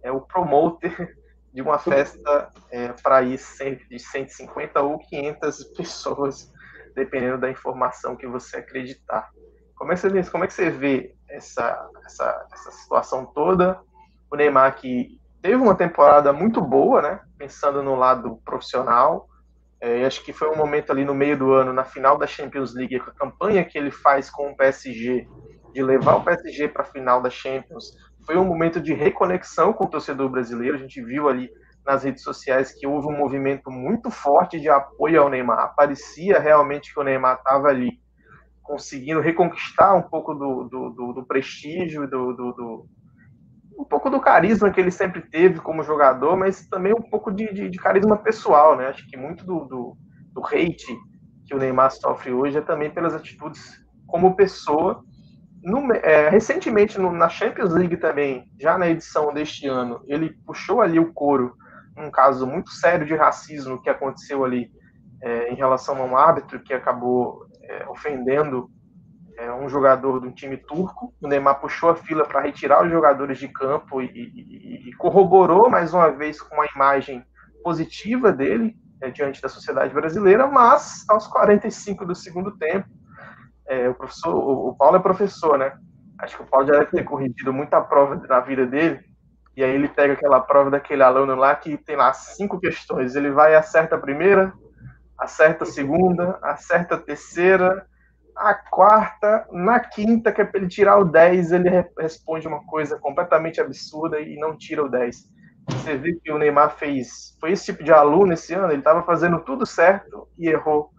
é, o promoter de uma festa é, para ir de 150 ou 500 pessoas, dependendo da informação que você acreditar. Como é que você como é que você vê essa, essa, essa situação toda? O Neymar que teve uma temporada muito boa, né? Pensando no lado profissional, é, acho que foi um momento ali no meio do ano, na final da Champions League, com a campanha que ele faz com o PSG, de levar o PSG para a final da Champions, foi um momento de reconexão com o torcedor brasileiro. A gente viu ali nas redes sociais que houve um movimento muito forte de apoio ao Neymar. Parecia realmente que o Neymar estava ali conseguindo reconquistar um pouco do, do, do, do prestígio, do, do, um pouco do carisma que ele sempre teve como jogador, mas também um pouco de, de, de carisma pessoal, né? Acho que muito do, do, do, hate que o Neymar sofre hoje é também pelas atitudes como pessoa. No, é, recentemente, no, na Champions League também, já na edição deste ano, ele puxou ali o couro um caso muito sério de racismo que aconteceu ali é, em relação a um árbitro que acabou é, ofendendo é, um jogador de um time turco. O Neymar puxou a fila para retirar os jogadores de campo e, e, e, corroborou mais uma vez com a imagem positiva dele é, diante da sociedade brasileira, mas aos 45 do segundo tempo, é, o professor, o, o, Paulo é professor, né? Acho que o Paulo já deve ter corrigido muita prova na vida dele. E aí ele pega aquela prova daquele aluno lá que tem lá cinco questões. Ele vai e acerta a primeira, acerta a segunda, acerta a terceira, a quarta, na quinta, que é para ele tirar o 10, ele responde uma coisa completamente absurda e não tira o 10. Você vê que o Neymar fez. Foi esse tipo de aluno esse ano, ele estava fazendo tudo certo e errou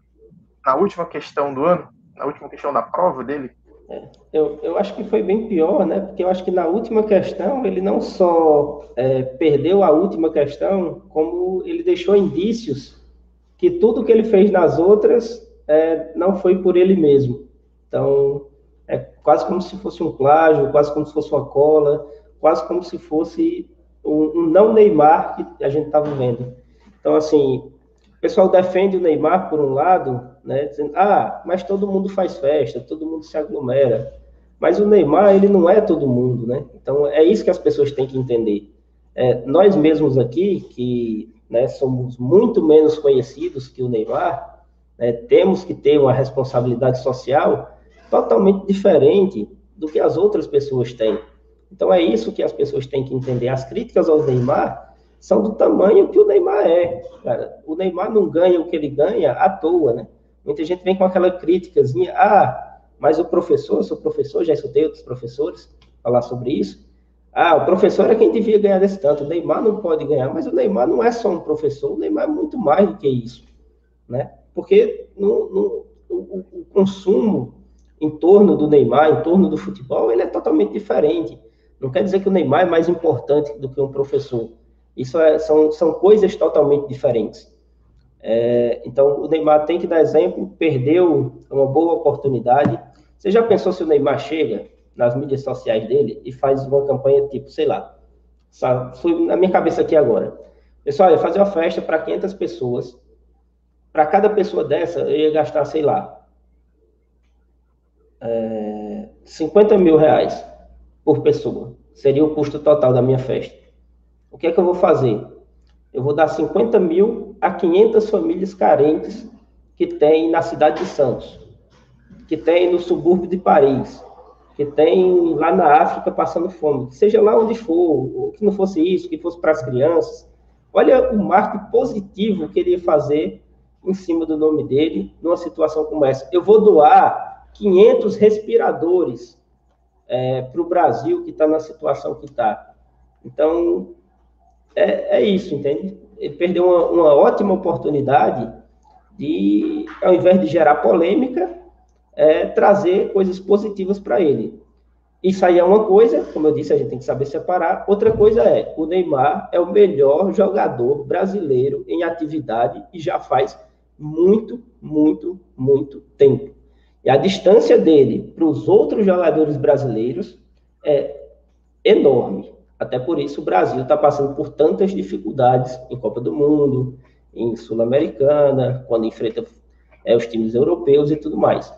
na última questão do ano, na última questão da prova dele. É, eu, eu acho que foi bem pior, né? Porque eu acho que na última questão ele não só é, perdeu a última questão, como ele deixou indícios que tudo que ele fez nas outras é, não foi por ele mesmo. Então, é quase como se fosse um plágio, quase como se fosse uma cola, quase como se fosse um, um não Neymar que a gente estava vendo. Então, assim, o pessoal defende o Neymar por um lado, né, dizendo, ah, mas todo mundo faz festa, todo mundo se aglomera. Mas o Neymar, ele não é todo mundo, né? Então, é isso que as pessoas têm que entender. É, nós mesmos aqui, que né, somos muito menos conhecidos que o Neymar, né, temos que ter uma responsabilidade social totalmente diferente do que as outras pessoas têm. Então é isso que as pessoas têm que entender. As críticas ao Neymar são do tamanho que o Neymar é. Cara. O Neymar não ganha o que ele ganha à toa, né? Muita gente vem com aquela críticazinha, ah, mas o professor, sou professor, já escutei outros professores falar sobre isso. Ah, o professor é quem devia ganhar desse tanto, o Neymar não pode ganhar, mas o Neymar não é só um professor, o Neymar é muito mais do que isso, né? Porque no, no, o, o, consumo em torno do Neymar, em torno do futebol, ele é totalmente diferente. Não quer dizer que o Neymar é mais importante do que um professor. Isso é, são, são coisas totalmente diferentes. É, então, o Neymar tem que dar exemplo, perdeu uma boa oportunidade. Você já pensou se o Neymar chega nas mídias sociais dele e faz uma campanha tipo, sei lá, foi na minha cabeça aqui agora. Pessoal, eu fazer uma festa para 500 pessoas para cada pessoa dessa, eu ia gastar, sei lá, é, 50 mil reais por pessoa. Seria o custo total da minha festa. O que é que eu vou fazer? Eu vou dar 50 mil a 500 famílias carentes que tem na cidade de Santos, que tem no subúrbio de Paris, que tem lá na África passando fome, seja lá onde for, que não fosse isso, que fosse para as crianças. Olha o marketing positivo que ele ia fazer em cima do nome dele numa situação como essa. Eu vou doar 500 respiradores é, para o Brasil que está na situação que está. Então, é, é, isso, entende? Ele perdeu uma, uma, ótima oportunidade de, ao invés de gerar polêmica, é, trazer coisas positivas para ele. Isso aí é uma coisa, como eu disse, a gente tem que saber separar. Outra coisa é, o Neymar é o melhor jogador brasileiro em atividade e já faz muito, muito, muito tempo. E a distância dele para os outros jogadores brasileiros é enorme. Até por isso o Brasil está passando por tantas dificuldades em Copa do Mundo, em Sul-Americana, quando enfrenta é, os times europeus e tudo mais.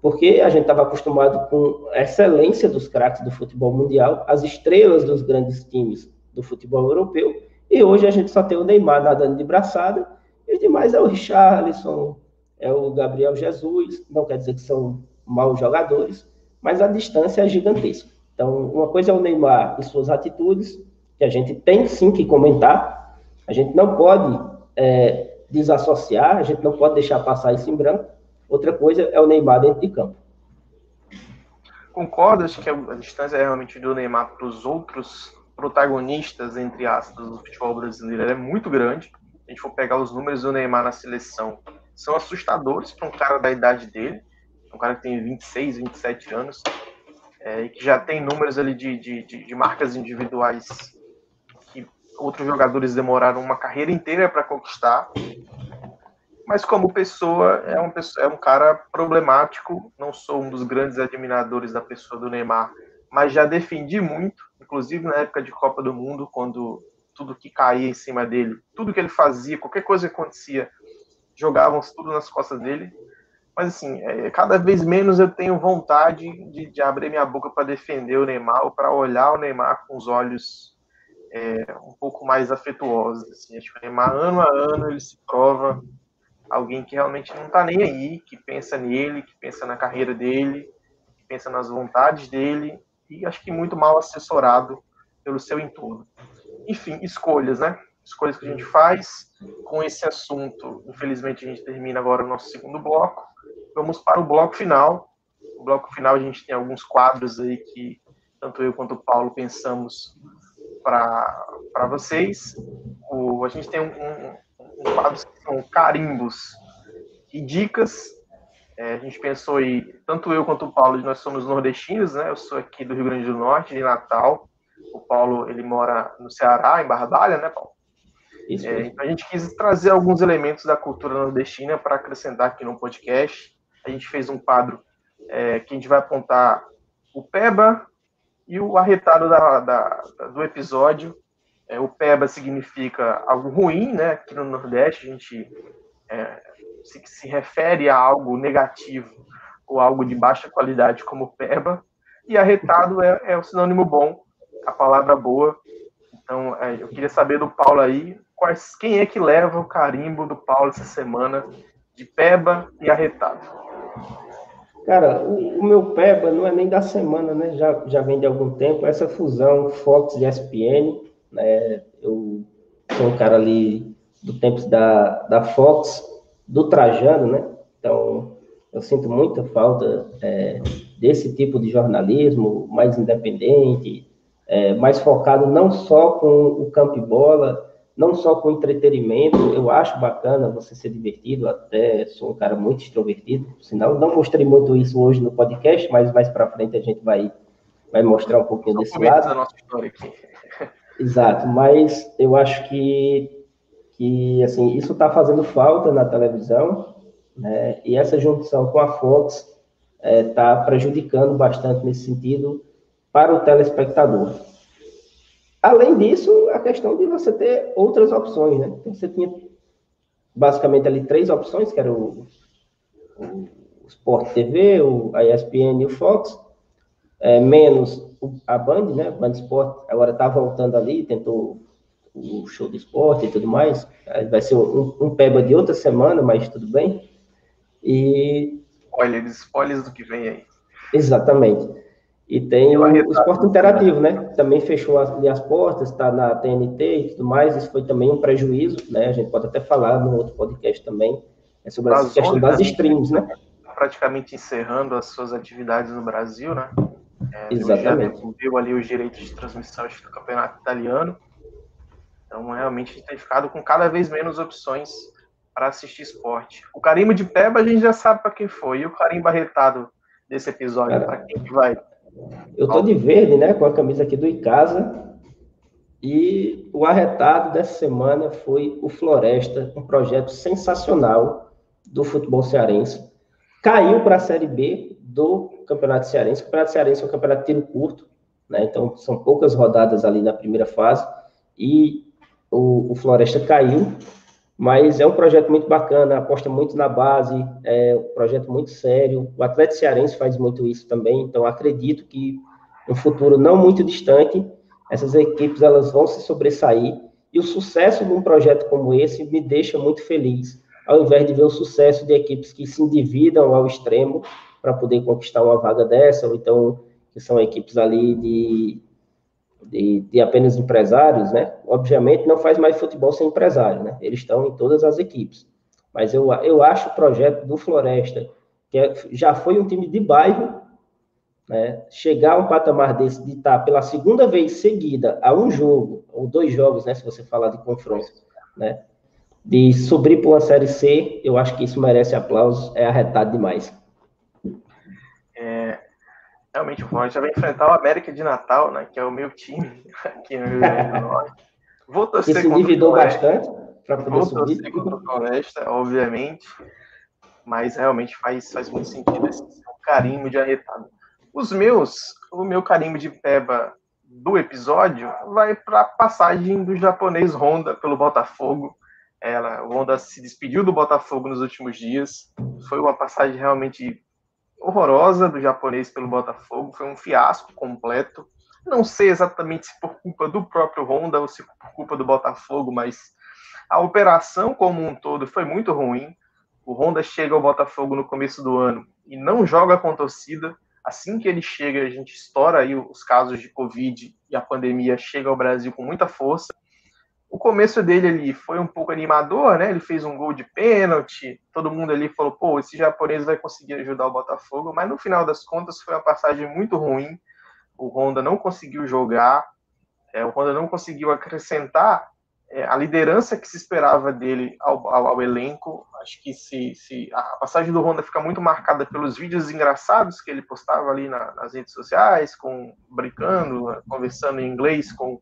Porque a gente estava acostumado com a excelência dos craques do futebol mundial, as estrelas dos grandes times do futebol europeu, e hoje a gente só tem o Neymar nadando de braçada e demais é o Richarlison, é o Gabriel Jesus, não quer dizer que são maus jogadores, mas a distância é gigantesca. Então, uma coisa é o Neymar e suas atitudes, que a gente tem sim que comentar, a gente não pode é, desassociar, a gente não pode deixar passar isso em branco. Outra coisa é o Neymar dentro de campo. Concordas que a distância é realmente do Neymar para os outros protagonistas, entre aspas, do futebol brasileiro é muito grande a gente for pegar os números do Neymar na seleção, são assustadores para um cara da idade dele, um cara que tem 26, 27 anos, é, e que já tem números ali de, de, de, de marcas individuais que outros jogadores demoraram uma carreira inteira para conquistar. Mas como pessoa, é um, é um cara problemático. Não sou um dos grandes admiradores da pessoa do Neymar, mas já defendi muito, inclusive na época de Copa do Mundo, quando tudo que caía em cima dele, tudo que ele fazia, qualquer coisa que acontecia, jogavam tudo nas costas dele. Mas assim, é, cada vez menos eu tenho vontade de, de abrir minha boca para defender o Neymar ou para olhar o Neymar com os olhos é, um pouco mais afetuosos. Assim. Acho que o Neymar, ano a ano, ele se prova alguém que realmente não está nem aí, que pensa nele, que pensa na carreira dele, que pensa nas vontades dele, e acho que muito mal assessorado pelo seu entorno enfim, escolhas, né? Escolhas que a gente faz. Com esse assunto, infelizmente, a gente termina agora o nosso segundo bloco. vamos para o bloco final. O bloco final a gente tem alguns quadros aí que tanto eu quanto o Paulo pensamos para vocês. O, a gente tem um, um, um quadro que são carimbos e dicas. É, a gente pensou aí, tanto eu quanto o Paulo, nós somos nordestinos, né? Eu sou aqui do Rio Grande do Norte, de Natal. O Paulo, ele mora no Ceará, em Barbalha, né, Paulo? Isso, é, então a gente quis trazer alguns elementos da cultura nordestina para acrescentar aqui no podcast. A gente fez um quadro é, que a gente vai apontar o Peba e o arretado da, da, do episódio. É, o Peba significa algo ruim, né? Aqui no Nordeste a gente é, se, se refere a algo negativo ou algo de baixa qualidade como Peba. E arretado é, é o sinônimo bom, a palavra boa. Então, é, eu queria saber do Paulo aí quais, quem é que leva o carimbo do Paulo essa semana de Peba e Arretado? Cara, o, o, meu Peba não é nem da semana, né? Já, já vem de algum tempo. Essa fusão Fox e ESPN, né? Eu sou um cara ali do tempo da, da Fox, do Trajano, né? Então, eu sinto muita falta é, desse tipo de jornalismo mais independente, é, mais focado não só com o campo e bola, não só com entretenimento, eu acho bacana você ser divertido, até sou um cara muito extrovertido, sinal, não mostrei muito isso hoje no podcast, mas mais para frente a gente vai, vai mostrar um pouquinho desse lado. Da nossa história aqui. Exato, mas eu acho que, que assim, isso está fazendo falta na televisão, né? e essa junção com a Fox está é, tá prejudicando bastante nesse sentido para o telespectador. Além disso, a questão de você ter outras opções, né? Então, você tinha basicamente ali três opções, que era o, o Sport TV, o, a ESPN e o Fox, é, menos a Band, né? Band Sport agora está voltando ali, tentou o show de esporte e tudo mais. Vai ser um, um peba de outra semana, mas tudo bem. E. Spoilers, spoilers do que vem aí. Exatamente. E tem o, o esporte interativo, né? Também fechou as, as portas, está na TNT e tudo mais. Isso foi também um prejuízo, né? A gente pode até falar no outro podcast também é sobre a questão das streams, né? Praticamente encerrando as suas atividades no Brasil, né? É, Exatamente. Viu ali os direitos de transmissão do campeonato italiano. Então, realmente, a gente tem ficado com cada vez menos opções para assistir esporte. O carimbo de Peba a gente já sabe para quem foi. E o carimbo arretado desse episódio, para quem que vai? Eu tô de verde, né, com a camisa aqui do Icasa. E o arretado dessa semana foi o Floresta, um projeto sensacional do futebol cearense. Caiu para a Série B do Campeonato Cearense. O Campeonato Cearense é um campeonato de tiro curto, né? Então são poucas rodadas ali na primeira fase. E o, o Floresta caiu mas é um projeto muito bacana, aposta muito na base, é um projeto muito sério. O Atlético Cearense faz muito isso também, então acredito que no futuro não muito distante, essas equipes elas vão se sobressair. E o sucesso de um projeto como esse me deixa muito feliz, ao invés de ver o sucesso de equipes que se endividam ao extremo para poder conquistar uma vaga dessa, ou então que são equipes ali de de, de, apenas empresários, né? Obviamente não faz mais futebol sem empresário, né? Eles estão em todas as equipes. Mas eu, eu acho o projeto do Floresta, que é, já foi um time de bairro, né? Chegar a um patamar desse, de estar pela segunda vez seguida a um jogo, ou dois jogos, né? Se você falar de confronto, né? De subir para uma Série C, eu acho que isso merece aplausos, é arretado demais. Realmente, o Floresta vai enfrentar o América de Natal, né? Que é o meu time aqui no Rio Grande do Norte. Vou torcer se endividou bastante para poder Vou subir. torcer contra o Floresta, obviamente. Mas realmente faz, faz muito sentido esse carimbo de arretado. Os meus, o meu carimbo de peba do episódio vai para a passagem do japonês Honda pelo Botafogo. Ela, o Honda se despediu do Botafogo nos últimos dias. Foi uma passagem realmente horrorosa do japonês pelo Botafogo, foi um fiasco completo. Não sei exatamente se por culpa do próprio Honda ou se por culpa do Botafogo, mas a operação como um todo foi muito ruim. O Honda chega ao Botafogo no começo do ano e não joga com torcida. Assim que ele chega, a gente estoura aí os casos de Covid e a pandemia chega ao Brasil com muita força. O começo dele ali foi um pouco animador, né? Ele fez um gol de pênalti, todo mundo ali falou, pô, esse japonês vai conseguir ajudar o Botafogo, mas no final das contas foi uma passagem muito ruim. O Honda não conseguiu jogar, é, o Honda não conseguiu acrescentar é, a liderança que se esperava dele ao, ao, ao, elenco. Acho que se, se a passagem do Honda fica muito marcada pelos vídeos engraçados que ele postava ali na, nas redes sociais, com brincando, conversando em inglês com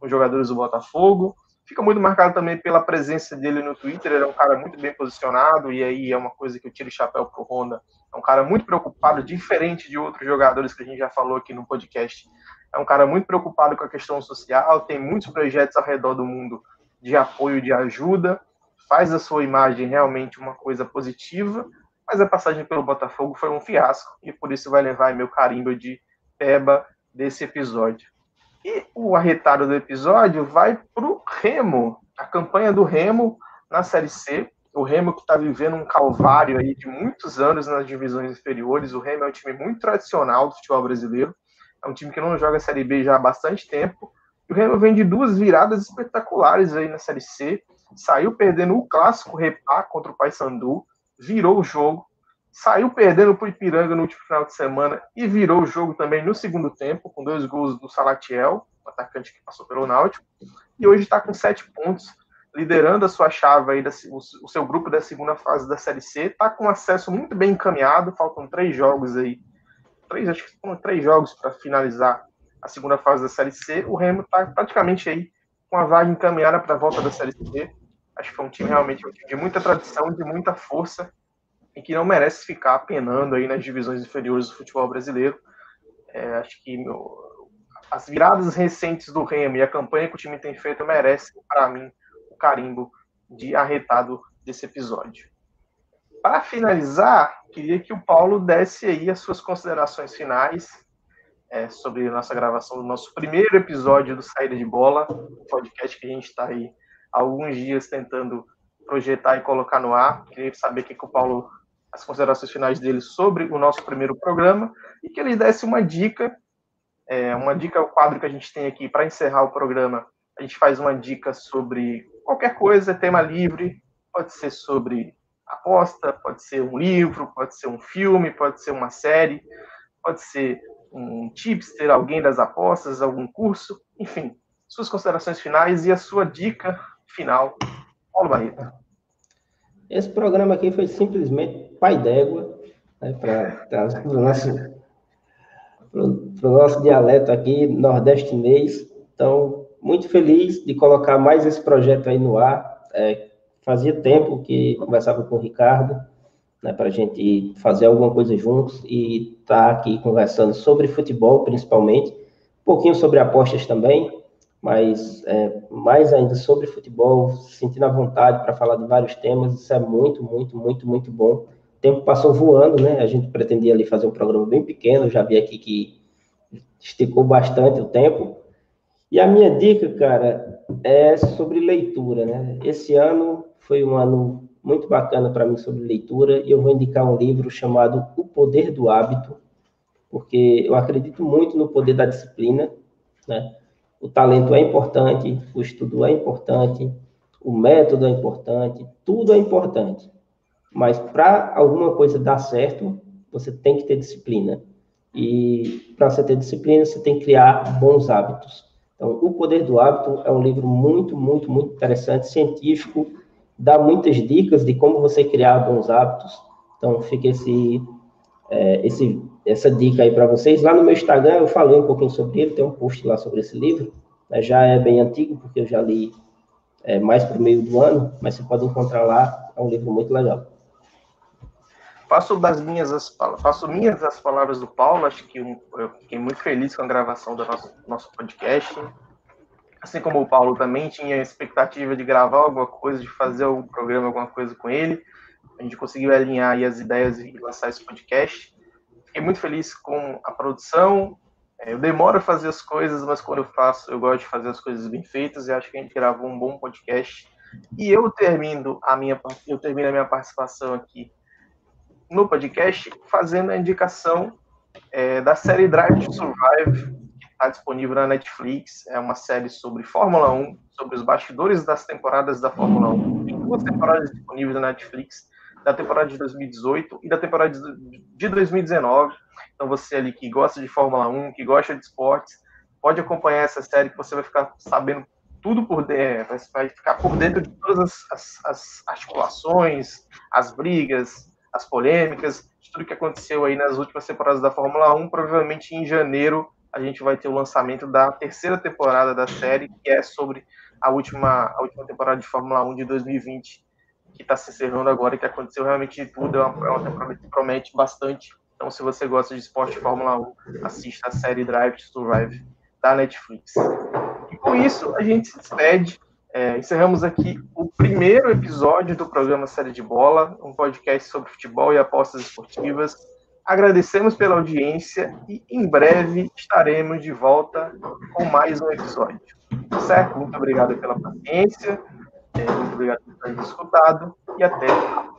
os jogadores do Botafogo. Fica muito marcado também pela presença dele no Twitter. Ele é um cara muito bem posicionado, e aí é uma coisa que eu tiro o chapéu pro Honda. É um cara muito preocupado, diferente de outros jogadores que a gente já falou aqui no podcast. É um cara muito preocupado com a questão social, tem muitos projetos ao redor do mundo de apoio, de ajuda, faz da sua imagem realmente uma coisa positiva, mas a passagem pelo Botafogo foi um fiasco, e por isso vai levar meu carimbo de peba desse episódio. E o arretado do episódio vai para o Remo, a campanha do Remo na Série C. O Remo que está vivendo um calvário aí de muitos anos nas divisões inferiores. O Remo é um time muito tradicional do futebol brasileiro. É um time que não joga a Série B já há bastante tempo. E o Remo vem de duas viradas espetaculares aí na Série C. Saiu perdendo o clássico Repá contra o Paysandu, virou o jogo, saiu perdendo para o Ipiranga no último final de semana e virou o jogo também no segundo tempo, com dois gols do Salatiel, atacante que passou pelo Náutico, e hoje está com sete pontos, liderando a sua chave aí, o seu grupo da segunda fase da Série C, está com acesso muito bem encaminhado, faltam três jogos aí, três, acho que são três jogos para finalizar a segunda fase da Série C, o Remo está praticamente aí com a vaga encaminhada para a volta da Série C, acho que foi um time realmente de muita tradição, de muita força, e que não merece ficar penando aí nas divisões inferiores do futebol brasileiro. É, acho que meu, as viradas recentes do Remo e a campanha que o time tem feito merecem, para mim, o carimbo de arretado desse episódio. Para finalizar, queria que o Paulo desse aí as suas considerações finais é, sobre a nossa gravação do nosso primeiro episódio do Saída de Bola, podcast que a gente está aí há alguns dias tentando projetar e colocar no ar. Queria saber o que, que o Paulo as considerações finais dele sobre o nosso primeiro programa e que ele desse uma dica, é, uma dica, o quadro que a gente tem aqui para encerrar o programa. A gente faz uma dica sobre qualquer coisa, tema livre, pode ser sobre aposta, pode ser um livro, pode ser um filme, pode ser uma série, pode ser um tipster, alguém das apostas, algum curso, enfim, suas considerações finais e a sua dica final. Paulo Barreto. Esse programa aqui foi simplesmente pai d'égua, né, para o nosso, nosso dialeto aqui, nordestinês. Então, muito feliz de colocar mais esse projeto aí no ar. É, fazia tempo que conversava com o Ricardo, né, para a gente fazer alguma coisa juntos e estar tá aqui conversando sobre futebol, principalmente, um pouquinho sobre apostas também, mas é, mais ainda sobre futebol, sentindo a vontade para falar de vários temas, isso é muito, muito, muito, muito bom. O tempo passou voando, né? A gente pretendia ali fazer um programa bem pequeno, já vi aqui que esticou bastante o tempo. E a minha dica, cara, é sobre leitura, né? Esse ano foi um ano muito bacana para mim sobre leitura e eu vou indicar um livro chamado O Poder do Hábito, porque eu acredito muito no poder da disciplina, né? O talento é importante, o estudo é importante, o método é importante, tudo é importante. Mas para alguma coisa dar certo, você tem que ter disciplina. E para você ter disciplina, você tem que criar bons hábitos. Então, O Poder do Hábito é um livro muito, muito, muito interessante, científico, dá muitas dicas de como você criar bons hábitos. Então, fica esse, é, esse essa dica aí para vocês. Lá no meu Instagram eu falei um pouquinho sobre ele, tem um post lá sobre esse livro. Já é bem antigo, porque eu já li é, mais para o meio do ano, mas você pode encontrar lá, é um livro muito legal. Faço das minhas as, faço minhas as palavras do Paulo, acho que eu fiquei muito feliz com a gravação do nosso, nosso podcast. Assim como o Paulo também tinha a expectativa de gravar alguma coisa, de fazer algum programa, alguma coisa com ele. A gente conseguiu alinhar as ideias e lançar esse podcast. Fiquei muito feliz com a produção. É, eu demoro a fazer as coisas, mas quando eu faço, eu gosto de fazer as coisas bem feitas e acho que a gente gravou um bom podcast. E eu termino a minha, eu termino a minha participação aqui no podcast fazendo a indicação é, da série Drive to Survive, que está disponível na Netflix. É uma série sobre Fórmula 1, sobre os bastidores das temporadas da Fórmula 1. Tem duas temporadas disponíveis na Netflix, da temporada de 2018 e da temporada de 2019. Então você ali que gosta de Fórmula 1, que gosta de esportes, pode acompanhar essa série que você vai ficar sabendo tudo por dentro, vai ficar por dentro de todas as, as, as articulações, as brigas, as polêmicas, de tudo que aconteceu aí nas últimas temporadas da Fórmula 1. Provavelmente em janeiro a gente vai ter o lançamento da terceira temporada da série, que é sobre a última, a última temporada de Fórmula 1 de 2020, que está se encerrando agora e que aconteceu realmente de tudo. É uma, é uma temporada que promete bastante. Então, se você gosta de esporte Fórmula 1, assista a série Drive to Survive da Netflix. E com isso, a gente se despede. É, encerramos aqui o primeiro episódio do programa Série de Bola, um podcast sobre futebol e apostas esportivas. Agradecemos pela audiência e em breve estaremos de volta com mais um episódio. Certo? Muito obrigado pela paciência, é, muito obrigado por ter escutado e até a